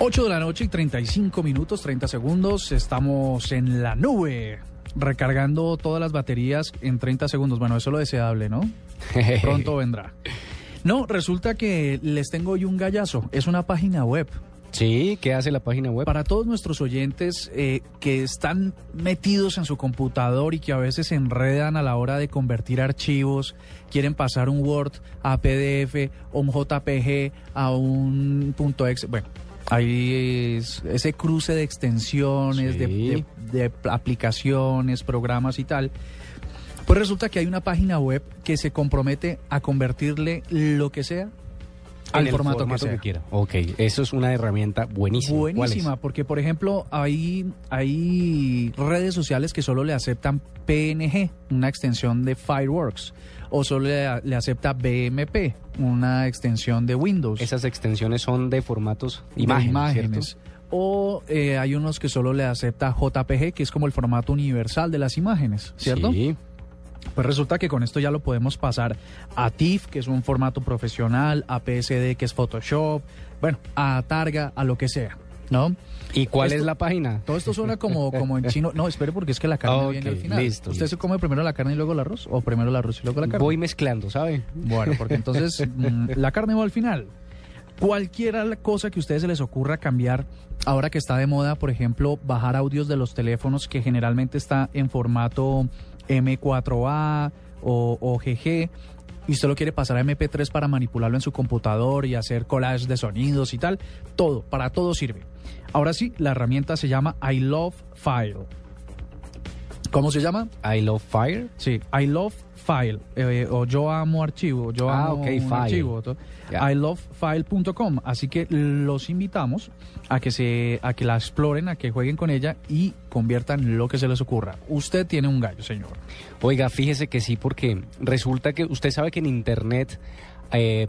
8 de la noche y 35 minutos, 30 segundos. Estamos en la nube, recargando todas las baterías en 30 segundos. Bueno, eso es lo deseable, ¿no? Pronto vendrá. No, resulta que les tengo hoy un gallazo. Es una página web. Sí, ¿qué hace la página web? Para todos nuestros oyentes eh, que están metidos en su computador y que a veces se enredan a la hora de convertir archivos, quieren pasar un Word a PDF o un JPG a un punto .exe. Bueno, Hay es- ese cruce de extensiones, de, Sí. de- de aplicaciones, programas y tal. Pues resulta que hay una página web que se compromete a convertirle lo que sea al el formato, formato que quiera. Ok, eso es una herramienta buenísima. Buenísima, porque por ejemplo hay, hay redes sociales que solo le aceptan PNG, una extensión de Fireworks, o solo le, le acepta BMP, una extensión de Windows. Esas extensiones son de formatos de imágenes, imágenes. ¿cierto? O eh, hay unos que solo le acepta JPG, que es como el formato universal de las imágenes, ¿cierto? Sí. Pues resulta que con esto ya lo podemos pasar a TIFF, que es un formato profesional, a PSD, que es Photoshop, bueno, a Targa, a lo que sea, ¿no? ¿Y cuál Esto- es la página? Todo esto suena como, como en chino. No, espere porque es que la carne Ok, viene al final. listo, ¿Usted listo. se come primero la carne y luego el arroz? ¿O primero el arroz y luego la carne? Voy mezclando, ¿sabe? Bueno, porque entonces mm, la carne va al final. Cualquier cosa que a ustedes se les ocurra cambiar, ahora que está de moda, por ejemplo, bajar audios de los teléfonos que generalmente está en formato M4A o, o GG, y usted lo quiere pasar a MP3 para manipularlo en su computador y hacer collage de sonidos y tal, todo, para todo sirve. Ahora sí, la herramienta se llama I Love File. ¿Cómo se llama? I Love Fire. Sí, I Love File. eh, o yo amo archivo. Yo Ah, amo ok, un file. archivo. Ya. ilovefile.com. Así que los invitamos a que se, a que la exploren, a que jueguen con ella y conviertan lo que se les ocurra. Usted tiene un gallo, señor. Oiga, fíjese que sí, porque resulta que usted sabe que en Internet eh,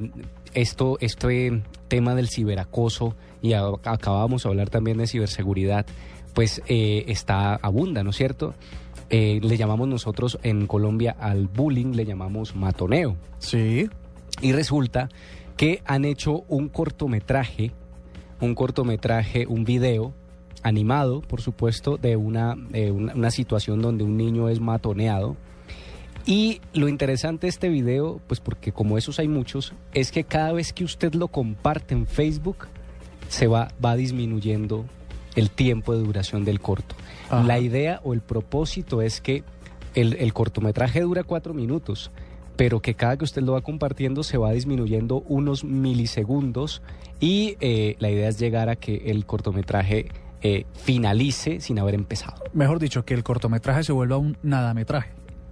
esto, este tema del ciberacoso, y a- acabamos de hablar también de ciberseguridad, pues eh, está abunda, ¿no es cierto? Eh, le llamamos nosotros en Colombia al bullying, le llamamos matoneo. Sí. Y resulta que han hecho un cortometraje, un cortometraje, un video animado, por supuesto, de una, eh, una, una situación donde un niño es matoneado. Y lo interesante de este video, pues porque como esos hay muchos, es que cada vez que usted lo comparte en Facebook, se va, va disminuyendo el tiempo de duración del corto. Ajá. La idea o el propósito es que el, el cortometraje dura cuatro minutos, pero que cada que usted lo va compartiendo se va disminuyendo unos milisegundos y eh, la idea es llegar a que el cortometraje eh, finalice sin haber empezado. Mejor dicho, que el cortometraje se vuelva un nadametraje.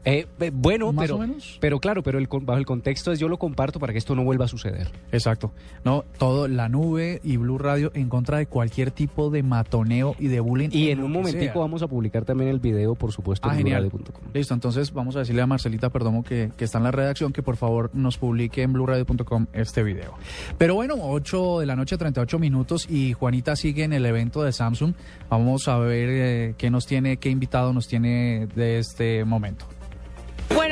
Eh, eh, bueno, ¿Más pero, o menos? pero claro, pero el, con- bajo el contexto es yo lo comparto para que esto no vuelva a suceder. Exacto. No, todo, la nube y Blue Radio en contra de cualquier tipo de matoneo y de bullying. Y en un momentico sea. vamos a publicar también el video, por supuesto, Ah, en genial. bluradio.com. Listo, entonces vamos a decirle a Marcelita Perdomo que, que está en la redacción que por favor nos publique en bluradio.com este video. Pero bueno, 8 de la noche, 38 minutos y Juanita sigue en el evento de Samsung. Vamos a ver eh, qué nos tiene, qué invitado nos tiene de este momento.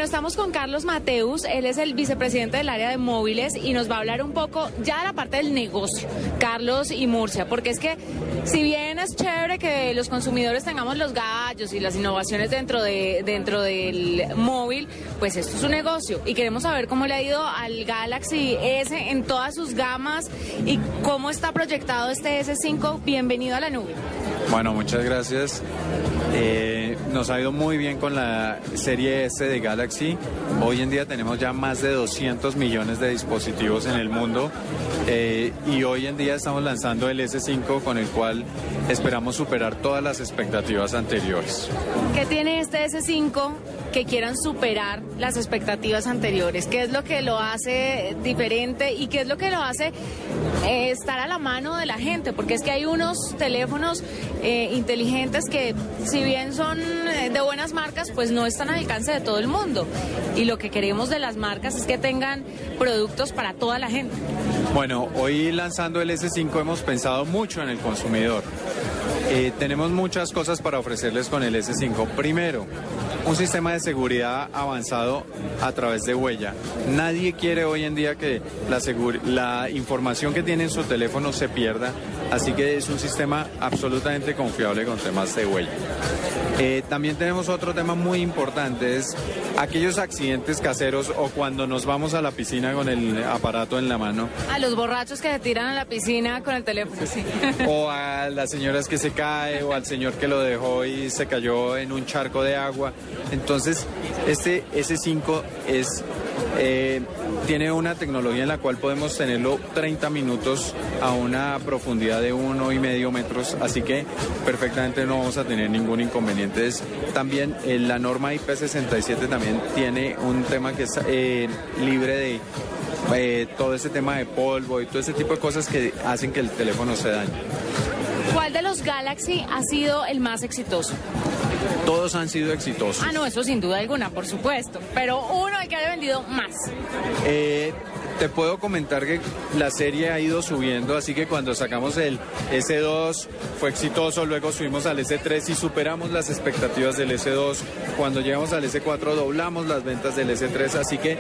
Estamos con Carlos Mateus, él es el vicepresidente del área de móviles y nos va a hablar un poco ya de la parte del negocio, Carlos y Murcia, porque es que si bien es chévere que los consumidores tengamos los gallos y las innovaciones dentro, de, dentro del móvil, pues esto es un negocio y queremos saber cómo le ha ido al Galaxy S en todas sus gamas y cómo está proyectado este S5. Bienvenido a la nube. Bueno, muchas gracias. Eh, nos ha ido muy bien con la serie S de Galaxy. Hoy en día tenemos ya más de 200 millones de dispositivos en el mundo eh, y hoy en día estamos lanzando el S5 con el cual esperamos superar todas las expectativas anteriores. ¿Qué tiene este S5 que quieran superar las expectativas anteriores? ¿Qué es lo que lo hace diferente y qué es lo que lo hace eh, estar a la mano de la gente? Porque es que hay unos teléfonos eh, inteligentes que si bien son eh, de buenas marcas, pues no están al alcance de todo el mundo. Y lo que queremos de las marcas es que tengan productos para toda la gente. Bueno, hoy lanzando el S5 hemos pensado mucho en el consumidor. Tenemos muchas cosas para ofrecerles con el S5. Primero, un sistema de seguridad avanzado a través de huella. Nadie quiere hoy en día que la, la información que tiene en su teléfono se pierda, así que es un sistema absolutamente confiable con temas de huella. Eh, también tenemos otro tema muy importante, es aquellos accidentes caseros o cuando nos vamos a la piscina con el aparato en la mano A los borrachos que se tiran a la piscina con el teléfono. Sí. o a las señoras que se cae o al señor que lo dejó y se cayó en un charco de agua. Entonces, este S5 es Eh, tiene una tecnología en la cual podemos tenerlo 30 minutos a una profundidad de uno y medio metros, así que perfectamente no vamos a tener ningún inconveniente. También eh, la norma IP67 también tiene un tema que es eh, libre de eh, todo ese tema de polvo y todo ese tipo de cosas que hacen que el teléfono se dañe. ¿Cuál de los Galaxy ha sido el más exitoso? Todos han sido exitosos. Ah, no, eso sin duda alguna, por supuesto. Pero uno el que haya vendido más. Eh, te puedo comentar que la serie ha ido subiendo, así que cuando sacamos el S2 fue exitoso, luego subimos al S3 y superamos las expectativas del S2. Cuando llegamos al S4 doblamos las ventas del S3, así que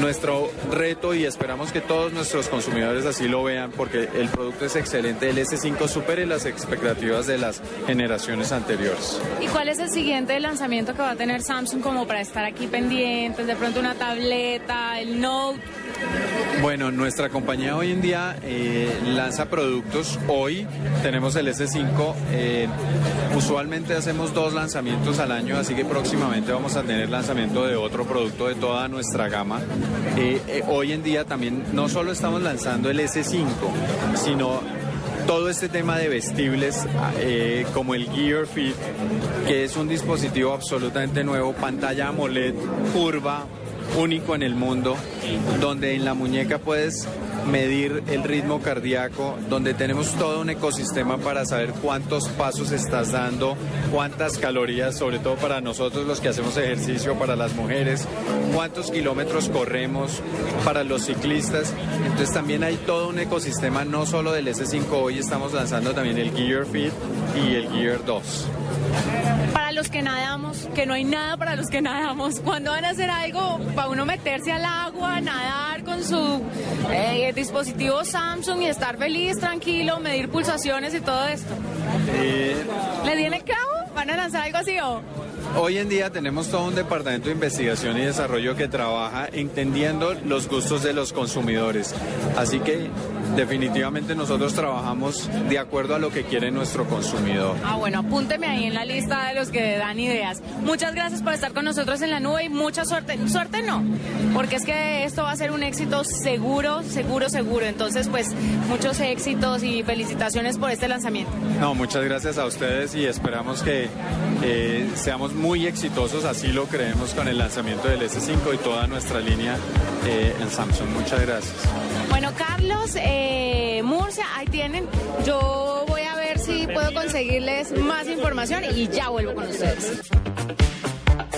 nuestro reto y esperamos que todos nuestros consumidores así lo vean porque el producto es excelente, el S5 supere las expectativas de las generaciones anteriores. ¿Y cuál es el siguiente lanzamiento que va a tener Samsung como para estar aquí pendientes? De pronto una tableta, el Note. Bueno, nuestra compañía hoy en día eh, lanza productos. Hoy tenemos el S5. eh, usualmente hacemos dos lanzamientos al año, así que próximamente vamos a tener lanzamiento de otro producto de toda nuestra gama. Eh, hoy en día también no solo estamos lanzando el S5, sino todo este tema de vestibles eh, como el Gear Fit, que es un dispositivo absolutamente nuevo, pantalla AMOLED, curva, único en el mundo, donde en la muñeca puedes medir el ritmo cardíaco, donde tenemos todo un ecosistema para saber cuántos pasos estás dando, cuántas calorías, sobre todo para nosotros los que hacemos ejercicio, para las mujeres, cuántos kilómetros corremos, para los ciclistas. Entonces también hay todo un ecosistema, no solo del S5, hoy estamos lanzando también el Gear Fit y el Gear 2. Para los que nadamos, que no hay nada para los que nadamos, ¿cuándo van a hacer algo para uno meterse al agua, nadar con su eh, dispositivo Samsung y estar feliz, tranquilo, medir pulsaciones y todo esto? Eh, ¿Le tiene clavo? ¿Van a lanzar algo así o...? Hoy en día tenemos todo un departamento de investigación y desarrollo que trabaja entendiendo los gustos de los consumidores. Así que definitivamente nosotros trabajamos de acuerdo a lo que quiere nuestro consumidor. Ah, bueno, apúnteme ahí en la lista de los que dan ideas. Muchas gracias por estar con nosotros en la nube y mucha suerte. Suerte no, porque es que esto va a ser un éxito seguro, seguro, seguro. Entonces, pues, muchos éxitos y felicitaciones por este lanzamiento. No, muchas gracias a ustedes y esperamos que eh, seamos muy exitosos, así lo creemos con el lanzamiento del S5 y toda nuestra línea eh, en Samsung. Muchas gracias. Bueno, Carlos, eh, Murcia, ahí tienen. Yo voy a ver si puedo conseguirles más información y ya vuelvo con ustedes.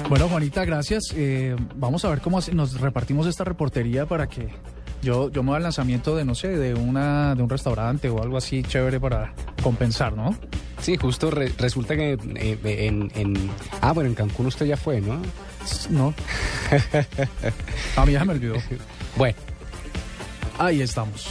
Bueno, Juanita, gracias. Eh, vamos a ver cómo nos repartimos esta reportería para que yo, yo me haga el lanzamiento de, no sé, de, una, de un restaurante o algo así chévere para compensar, ¿no? Sí, justo re- resulta que eh, en, en- Ah, bueno, en Cancún usted ya fue, ¿no? No. A mí ya me olvidó. Bueno. Ahí estamos.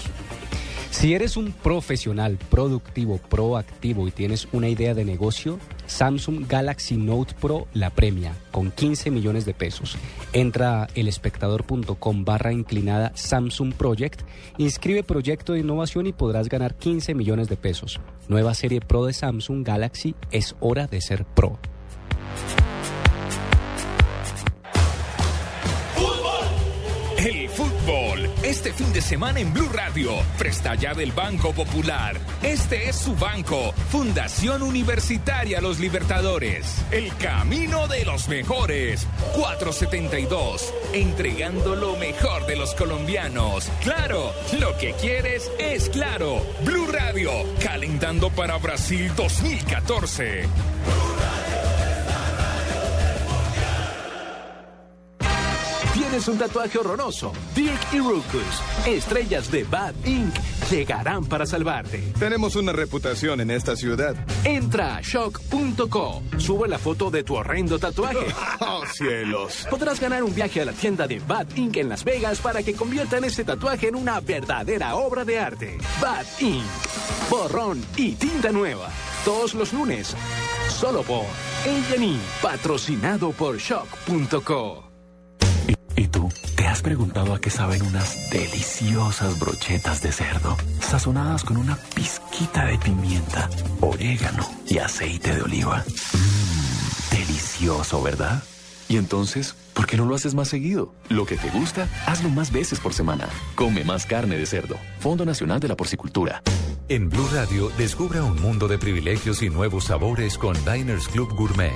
Si eres un profesional, productivo, proactivo y tienes una idea de negocio, Samsung Galaxy Note Pro la premia con 15 millones de pesos. Entra a elespectador.com barra inclinada Samsung Project, inscribe proyecto de innovación y podrás ganar 15 millones de pesos. Nueva serie Pro de Samsung Galaxy, es hora de ser pro. El fútbol, este fin de semana en Blue Radio, presta ya del Banco Popular. Este es su banco, Fundación Universitaria Los Libertadores. El camino de los mejores. 472, entregando lo mejor de los colombianos. Claro, lo que quieres es claro. Blue Radio, calentando para Brasil 2014. ¿Tienes un tatuaje horroroso? Dirk y Rukus, estrellas de Bad Inc., llegarán para salvarte. Tenemos una reputación en esta ciudad. Entra a shock.co, sube la foto de tu horrendo tatuaje. ¡Oh, cielos! Podrás ganar un viaje a la tienda de Bad Inc. en Las Vegas para que conviertan este tatuaje en una verdadera obra de arte. Bad Inc. Borrón y tinta nueva. Todos los lunes. Solo por A&E, patrocinado por shock.co. ¿Y tú? ¿Te has preguntado a qué saben unas deliciosas brochetas de cerdo, sazonadas con una pizquita de pimienta, orégano y aceite de oliva? Mmm, delicioso, ¿verdad? Y entonces, ¿por qué no lo haces más seguido? Lo que te gusta, hazlo más veces por semana. Come más carne de cerdo. Fondo Nacional de la Porcicultura. En Blue Radio, descubra un mundo de privilegios y nuevos sabores con Diners Club Gourmet.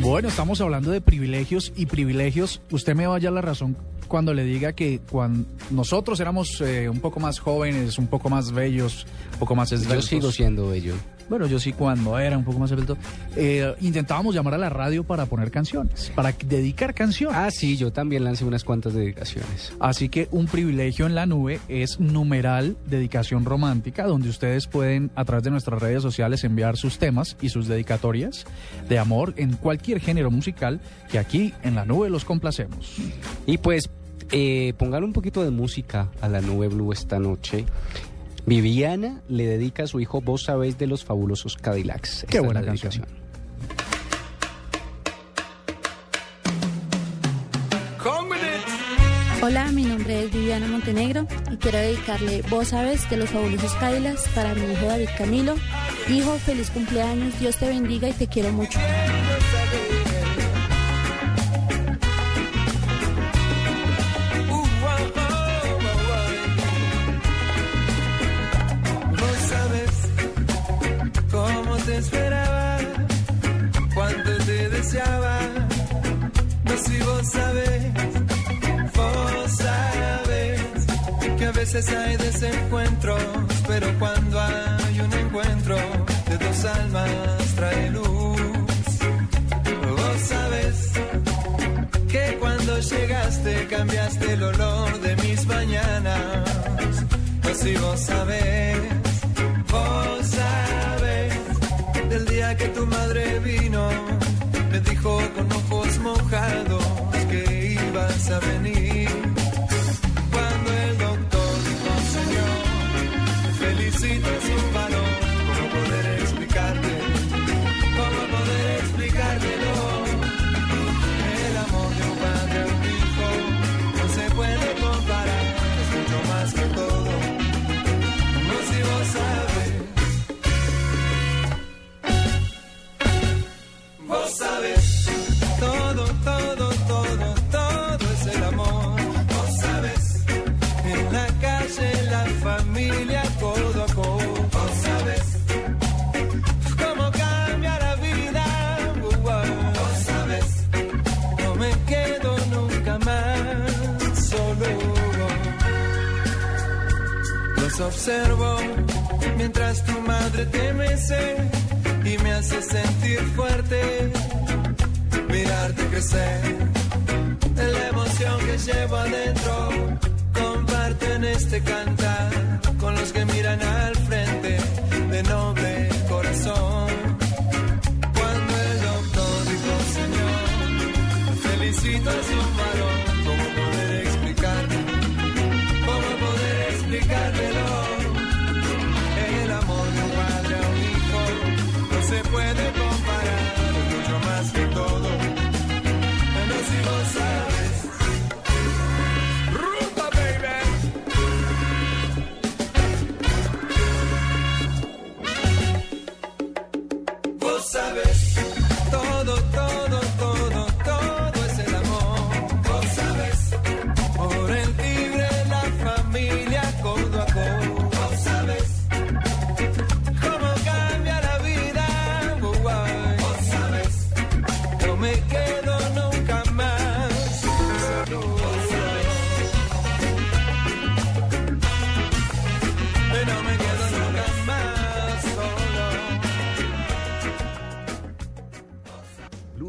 Bueno, estamos hablando de privilegios y privilegios. Usted me vaya la razón cuando le diga que cuando nosotros éramos eh, un poco más jóvenes, un poco más bellos, un poco más esbeltos. Yo sigo siendo bello. Bueno, yo sí cuando era un poco más esbelto. eh, intentábamos llamar a la radio para poner canciones, para dedicar canciones. Ah, sí, yo también lancé unas cuantas dedicaciones. Así que un privilegio en la nube es numeral dedicación romántica, donde ustedes pueden a través de nuestras redes sociales enviar sus temas y sus dedicatorias de amor en cualquier género musical que aquí en la nube los complacemos. Y pues eh, pongan un poquito de música a la nube blue esta noche. Viviana le dedica a su hijo Vos sabéis de los fabulosos Cadillacs. Qué Esta buena canción. dedicación. Hola, mi nombre es Viviana Montenegro y quiero dedicarle Vos sabes de los fabulosos Cadillacs para mi hijo David Camilo. Hijo, feliz cumpleaños, Dios te bendiga y te quiero mucho. Veces hay desencuentros, pero cuando hay un encuentro de dos almas trae luz. Vos sabes que cuando llegaste cambiaste el olor de mis mañanas. No si vos sabes, vos sabes del día que tu madre vino, me dijo con ojos mojados que ibas a venir. Te observo mientras tu madre te mece y me hace sentir fuerte. Mirarte crecer, la emoción que llevo adentro. Comparten este cantar con los que miran al frente de noble corazón. Cuando el doctor dijo, Señor, felicito a su varón.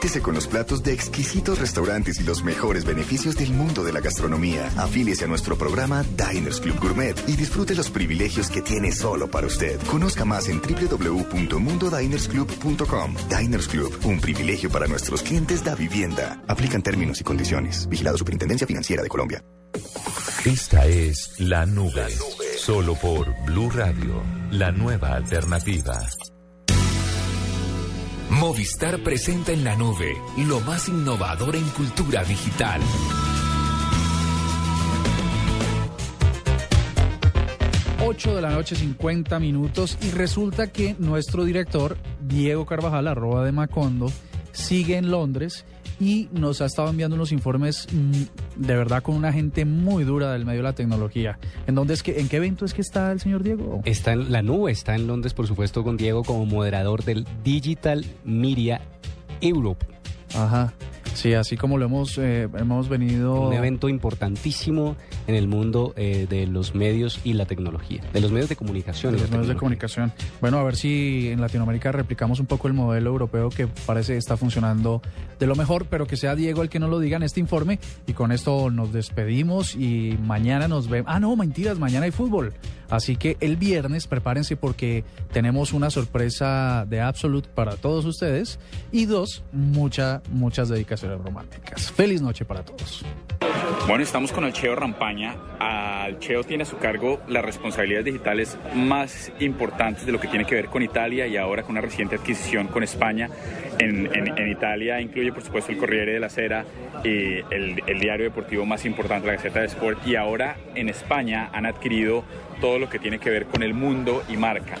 Con los platos de exquisitos restaurantes y los mejores beneficios del mundo de la gastronomía. Afíliese a nuestro programa Diners Club Gourmet y disfrute los privilegios que tiene solo para usted. Conozca más en www.mundodinersclub.com. Diners Club, un privilegio para nuestros clientes da vivienda. Aplican términos y condiciones. Vigilado Superintendencia Financiera de Colombia. Esta es La Nube, solo por Blue Radio, la nueva alternativa. Movistar presenta en la nube lo más innovador en cultura digital. Ocho de la noche, 50 minutos, y resulta que nuestro director, Diego Carvajal, arroba de Macondo, sigue en Londres y nos ha estado enviando unos informes mm, de verdad con una gente muy dura del medio de la tecnología. ¿En dónde es que, en qué evento es que está el señor Diego? Está en la nube, está en Londres, por supuesto, con Diego como moderador del Digital Media Europe. Ajá. Sí, así como lo hemos, eh, hemos venido... Un evento importantísimo en el mundo eh, de los medios y la tecnología, de los medios de comunicación. De los medios de comunicación. Bueno, a ver si en Latinoamérica replicamos un poco el modelo europeo que parece está funcionando de lo mejor, pero que sea Diego el que nos lo diga en este informe. Y con esto nos despedimos y mañana nos vemos. Ah, no, mentiras, mañana hay fútbol. Así que el viernes prepárense porque tenemos una sorpresa de Absolute para todos ustedes y dos, mucha, muchas dedicaciones románticas. Feliz noche para todos. Bueno, estamos con el Cheo Rampaña. Al Cheo tiene a su cargo las responsabilidades digitales más importantes de lo que tiene que ver con Italia y ahora con una reciente adquisición con España. En, en- en Italia incluye, por supuesto, el Corriere de la Sera, y el, el diario deportivo más importante, la Gaceta de Sport. Y ahora en España han adquirido todo lo que tiene que ver con el mundo y marca.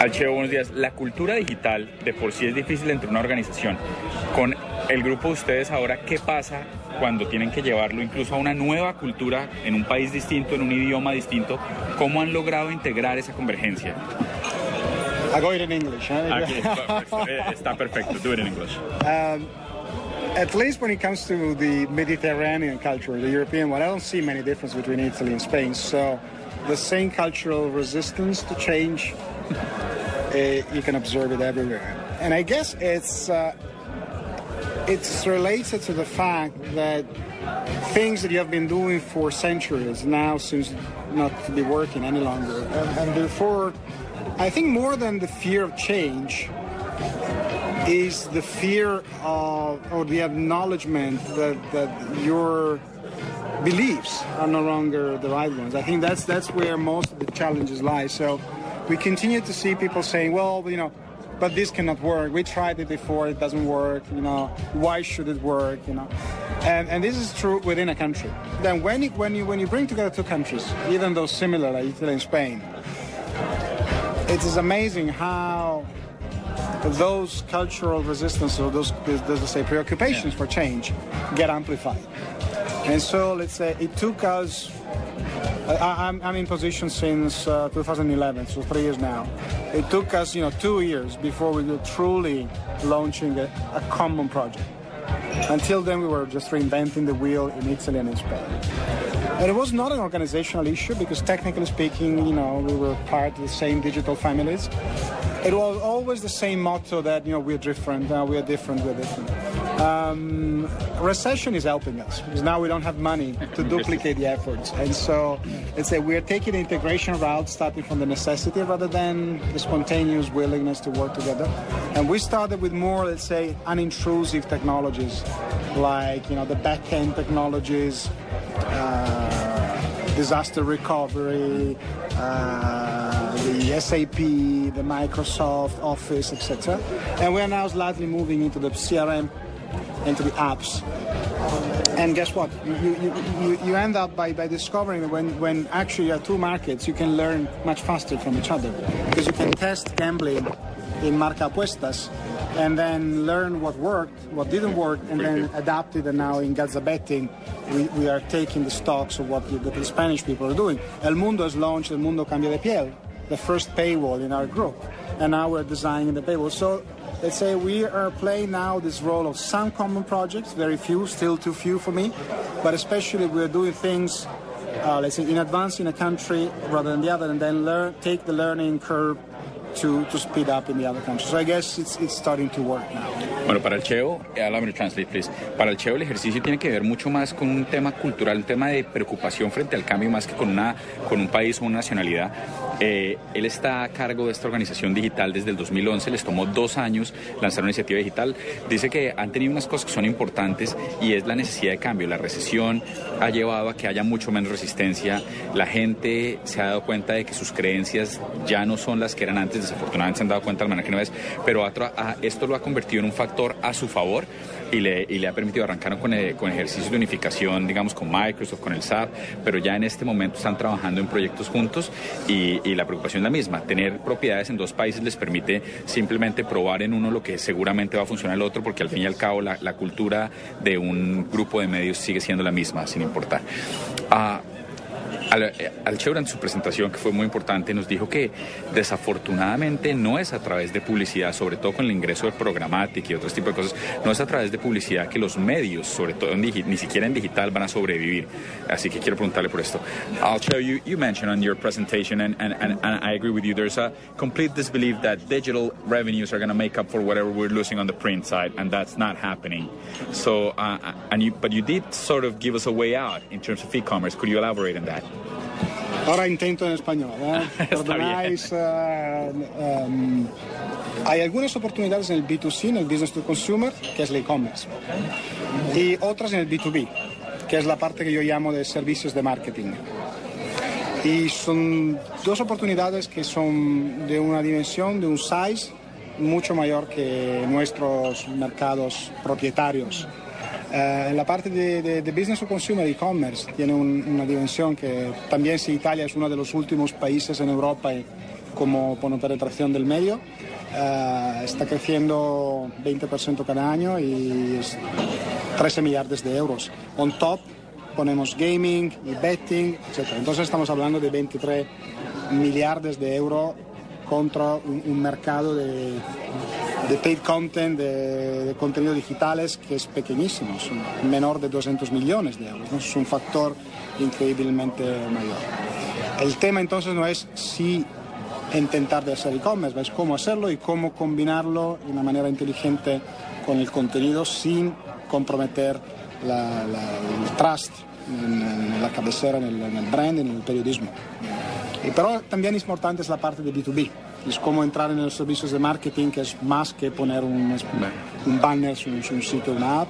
Alcheo, buenos días. La cultura digital de por sí es difícil entre una organización. Con el grupo de ustedes ahora, ¿qué pasa cuando tienen que llevarlo incluso a una nueva cultura en un país distinto, en un idioma distinto? ¿Cómo han logrado integrar esa convergencia? I go it in English. Huh? Aquí, está- está perfecto. Do it in English. um, at least when it comes to the Mediterranean culture, the European one, I don't see many difference between Italy and Spain. So the same cultural resistance to change, uh, you can observe it everywhere. And I guess it's uh, it's related to the fact that things that you have been doing for centuries now seems not to be working any longer, and, and therefore, I think more than the fear of change is the fear of or the acknowledgement that, that your beliefs are no longer the right ones. I think that's that's where most of the challenges lie. So we continue to see people saying, well, you know, but this cannot work. We tried it before, it doesn't work, you know, why should it work, you know? And, and this is true within a country. Then when, it, when, you, when you bring together two countries, even though similar, like Italy and Spain, it is amazing how those cultural resistance or those, let's say, preoccupations for change get amplified. And so, let's say, it took us. I, I'm, I'm in position since uh, 2011, so three years now. It took us, you know, two years before we were truly launching a, a common project. Until then, we were just reinventing the wheel in Italy and in Spain. And it was not an organizational issue because, technically speaking, you know, we were part of the same digital families. It was always the same motto that you know we're different, uh, we are different, we're different. Um, recession is helping us because now we don't have money to duplicate the efforts, and so let's say we're taking the integration route, starting from the necessity rather than the spontaneous willingness to work together. And we started with more, let's say, unintrusive technologies, like you know the back-end technologies, uh, disaster recovery. Uh, the SAP, the Microsoft Office, etc. And we are now slightly moving into the CRM, into the apps. And guess what? You, you, you, you end up by, by discovering that when, when actually you have two markets, you can learn much faster from each other. Because you can test gambling in marca apuestas and then learn what worked, what didn't work, and then adapt it. And now in Gaza Betting, we, we are taking the stocks of what the, the Spanish people are doing. El Mundo has launched El Mundo Cambia de Piel, the first paywall in our group. And now we're designing the paywall. So let's say we are playing now this role of some common projects, very few, still too few for me, but especially we're doing things, uh, let's say, in advance in a country rather than the other, and then learn, take the learning curve to, to speed up in the other countries. So I guess it's, it's starting to work now. Bueno, para el Cheo, eh, allow me translate, please. Para el Cheo el ejercicio tiene que ver mucho más con un tema cultural, un tema de preocupación frente al cambio, más que con, una, con un país o una nacionalidad. Eh, él está a cargo de esta organización digital desde el 2011, les tomó dos años lanzar una iniciativa digital. Dice que han tenido unas cosas que son importantes y es la necesidad de cambio. La recesión ha llevado a que haya mucho menos resistencia. La gente se ha dado cuenta de que sus creencias ya no son las que eran antes desafortunadamente se han dado cuenta de la manera que no es, pero esto lo ha convertido en un factor a su favor y le, ha permitido arrancar con, con ejercicios de unificación, digamos, con Microsoft, con el SAP, pero ya en este momento están trabajando en proyectos juntos y, la preocupación es la misma. Tener propiedades en dos países les permite simplemente probar en uno lo que seguramente va a funcionar en el otro, porque al fin y al cabo la, cultura de un grupo de medios sigue siendo la misma, sin importar. Uh, al, al en su presentación, que fue muy importante, nos dijo que desafortunadamente no es a través de publicidad, sobre todo con el ingreso de programática y otros tipos de cosas, no es a través de publicidad que los medios, sobre todo ni siquiera en digital, van a sobrevivir. Así que quiero preguntarle por esto. Al you, you mentioned on your presentation, and, and, and, and I agree with you, there's a complete disbelief that digital revenues are going to make up for whatever we're losing on the print side, and that's not happening. So, uh, you, but you did sort of give us a way out in terms of e-commerce. Could you elaborate on that? Ahora intento en español. ¿eh? Perdonáis. Uh, um, hay algunas oportunidades en el B2C, en el Business to Consumer, que es el e-commerce, y otras en el B2B, que es la parte que yo llamo de servicios de marketing. Y son dos oportunidades que son de una dimensión, de un size mucho mayor que nuestros mercados propietarios. Eh, en la parte de, business to consumer e-commerce tiene una dimensión que también si Italia es uno de los últimos países en Europa como por penetración del medio, eh, está creciendo 20% cada año y es 13 millardos de euros. On top ponemos gaming y betting, etc. Entonces estamos hablando de 23 millardos de euros contra un mercado de de paid content, de, contenido digitales, que es pequeñísimo, es menor de 200 millones de euros, es un factor increíblemente mayor. El tema entonces no es si intentar de hacer e-commerce, es cómo hacerlo y cómo combinarlo de una manera inteligente con el contenido sin comprometer el trust en, la cabecera, en el, en el brand, en el periodismo. Y, pero también es importante es la parte de B2B es como entrar en los servicios de marketing, que es más que poner un, un banner, un, un sitio, una app.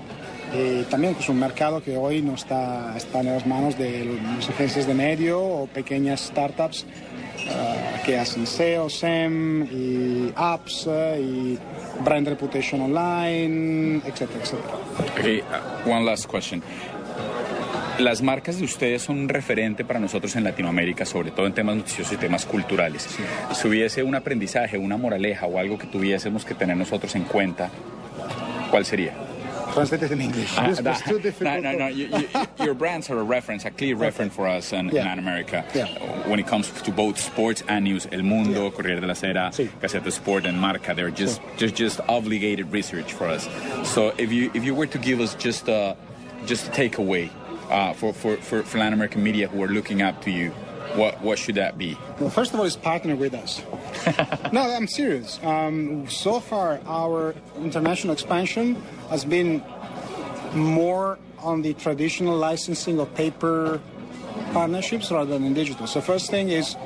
Eh, también es un mercado que hoy no está, está en las manos de las agencias de medio o pequeñas startups uh, que hacen SEO, SEM y apps uh, y brand reputation online, etcétera, etcétera. Okay, uh, one last question. Las marcas de ustedes son un referente para nosotros en Latinoamérica, sobre todo en temas noticiosos y temas culturales. Si hubiese un aprendizaje, una moraleja o algo que tuviésemos que tener nosotros en cuenta, ¿cuál sería? Translate it in English. Uh, too difficult. No, no, no. You, you, your brands are a reference, a clear reference for us in, yeah. in America yeah. when it comes to both sports and news. El Mundo, yeah. Corriere della Sera, sí. Gazeta Sport, and Marca. They're just, sí. just, just obligated research for us. So if you, if you were to give us just a, just a takeaway uh, for, for, for, for Latin American media who are looking up to you, what, what should that be? Well, first of all, is partner with us. no, I'm serious. Um, so far, our international expansion has been more on the traditional licensing of paper partnerships rather than in digital. So first thing is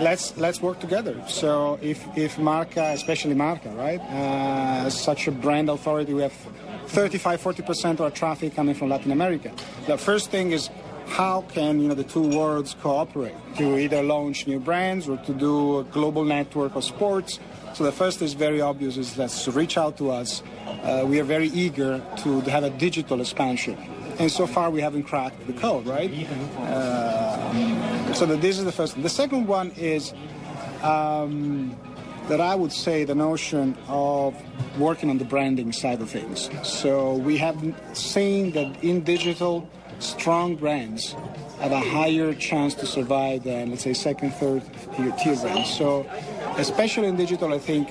let's let's work together. So if if Marca, especially Marca, right, uh, such a brand authority, we have 35, 40% of our traffic coming from Latin America. The first thing is how can you know the two worlds cooperate to either launch new brands or to do a global network of sports. So the first is very obvious is let's reach out to us. Uh, we are very eager to have a digital expansion. And so far we haven't cracked the code, right? Uh, so that this is the first. The second one is um, that I would say the notion of working on the branding side of things. So we have seen that in digital, strong brands have a higher chance to survive than, let's say, second, third tier brands. So, especially in digital, I think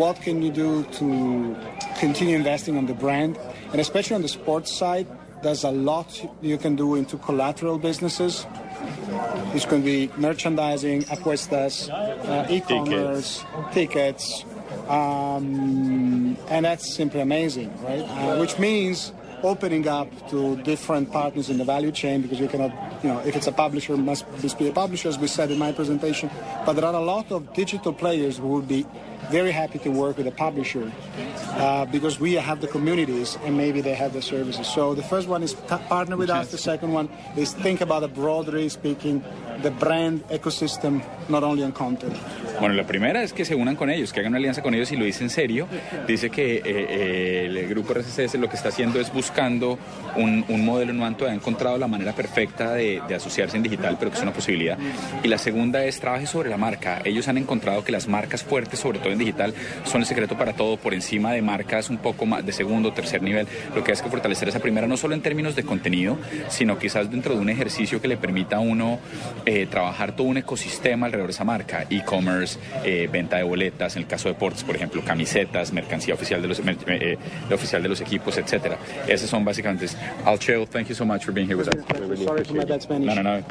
what can you do to continue investing on the brand, and especially on the sports side, there's a lot you can do into collateral businesses it's going to be merchandising, apuestas, uh, e-commerce, tickets, um, and that's simply amazing, right? Uh, which means opening up to different partners in the value chain because you cannot, you know, if it's a publisher, must be a publisher, as we said in my presentation. But there are a lot of digital players who would be very happy to work with a publisher uh, because we have the communities and maybe they have the services. So the first one is partner with us. The second one is think about a broadly speaking the brand ecosystem, not only on content. Bueno, la primera es que se unan con ellos, que hagan una alianza con ellos y lo dice en serio. Dice que eh, eh, el grupo RCCS lo que está haciendo es buscando un, un modelo en cuanto ha encontrado la manera perfecta de, de asociarse en digital, pero que es una posibilidad. Y la segunda es trabaje sobre la marca. Ellos han encontrado que las marcas fuertes, sobre todo en digital, son el secreto para todo, por encima de marcas un poco más de segundo o tercer nivel. Lo que hace que fortalecer esa primera, no solo en términos de contenido, sino quizás dentro de un ejercicio que le permita a uno eh, trabajar todo un ecosistema alrededor de esa marca, e-commerce, eh, venta de boletas, en el caso de deportes, por ejemplo, camisetas, mercancía oficial de los, eh, oficial de los equipos, etcétera. Esos son básicamente. Al Chill, thank you so much for being here with us. We really Sorry for my appreciate bad it. Spanish. No, no, no.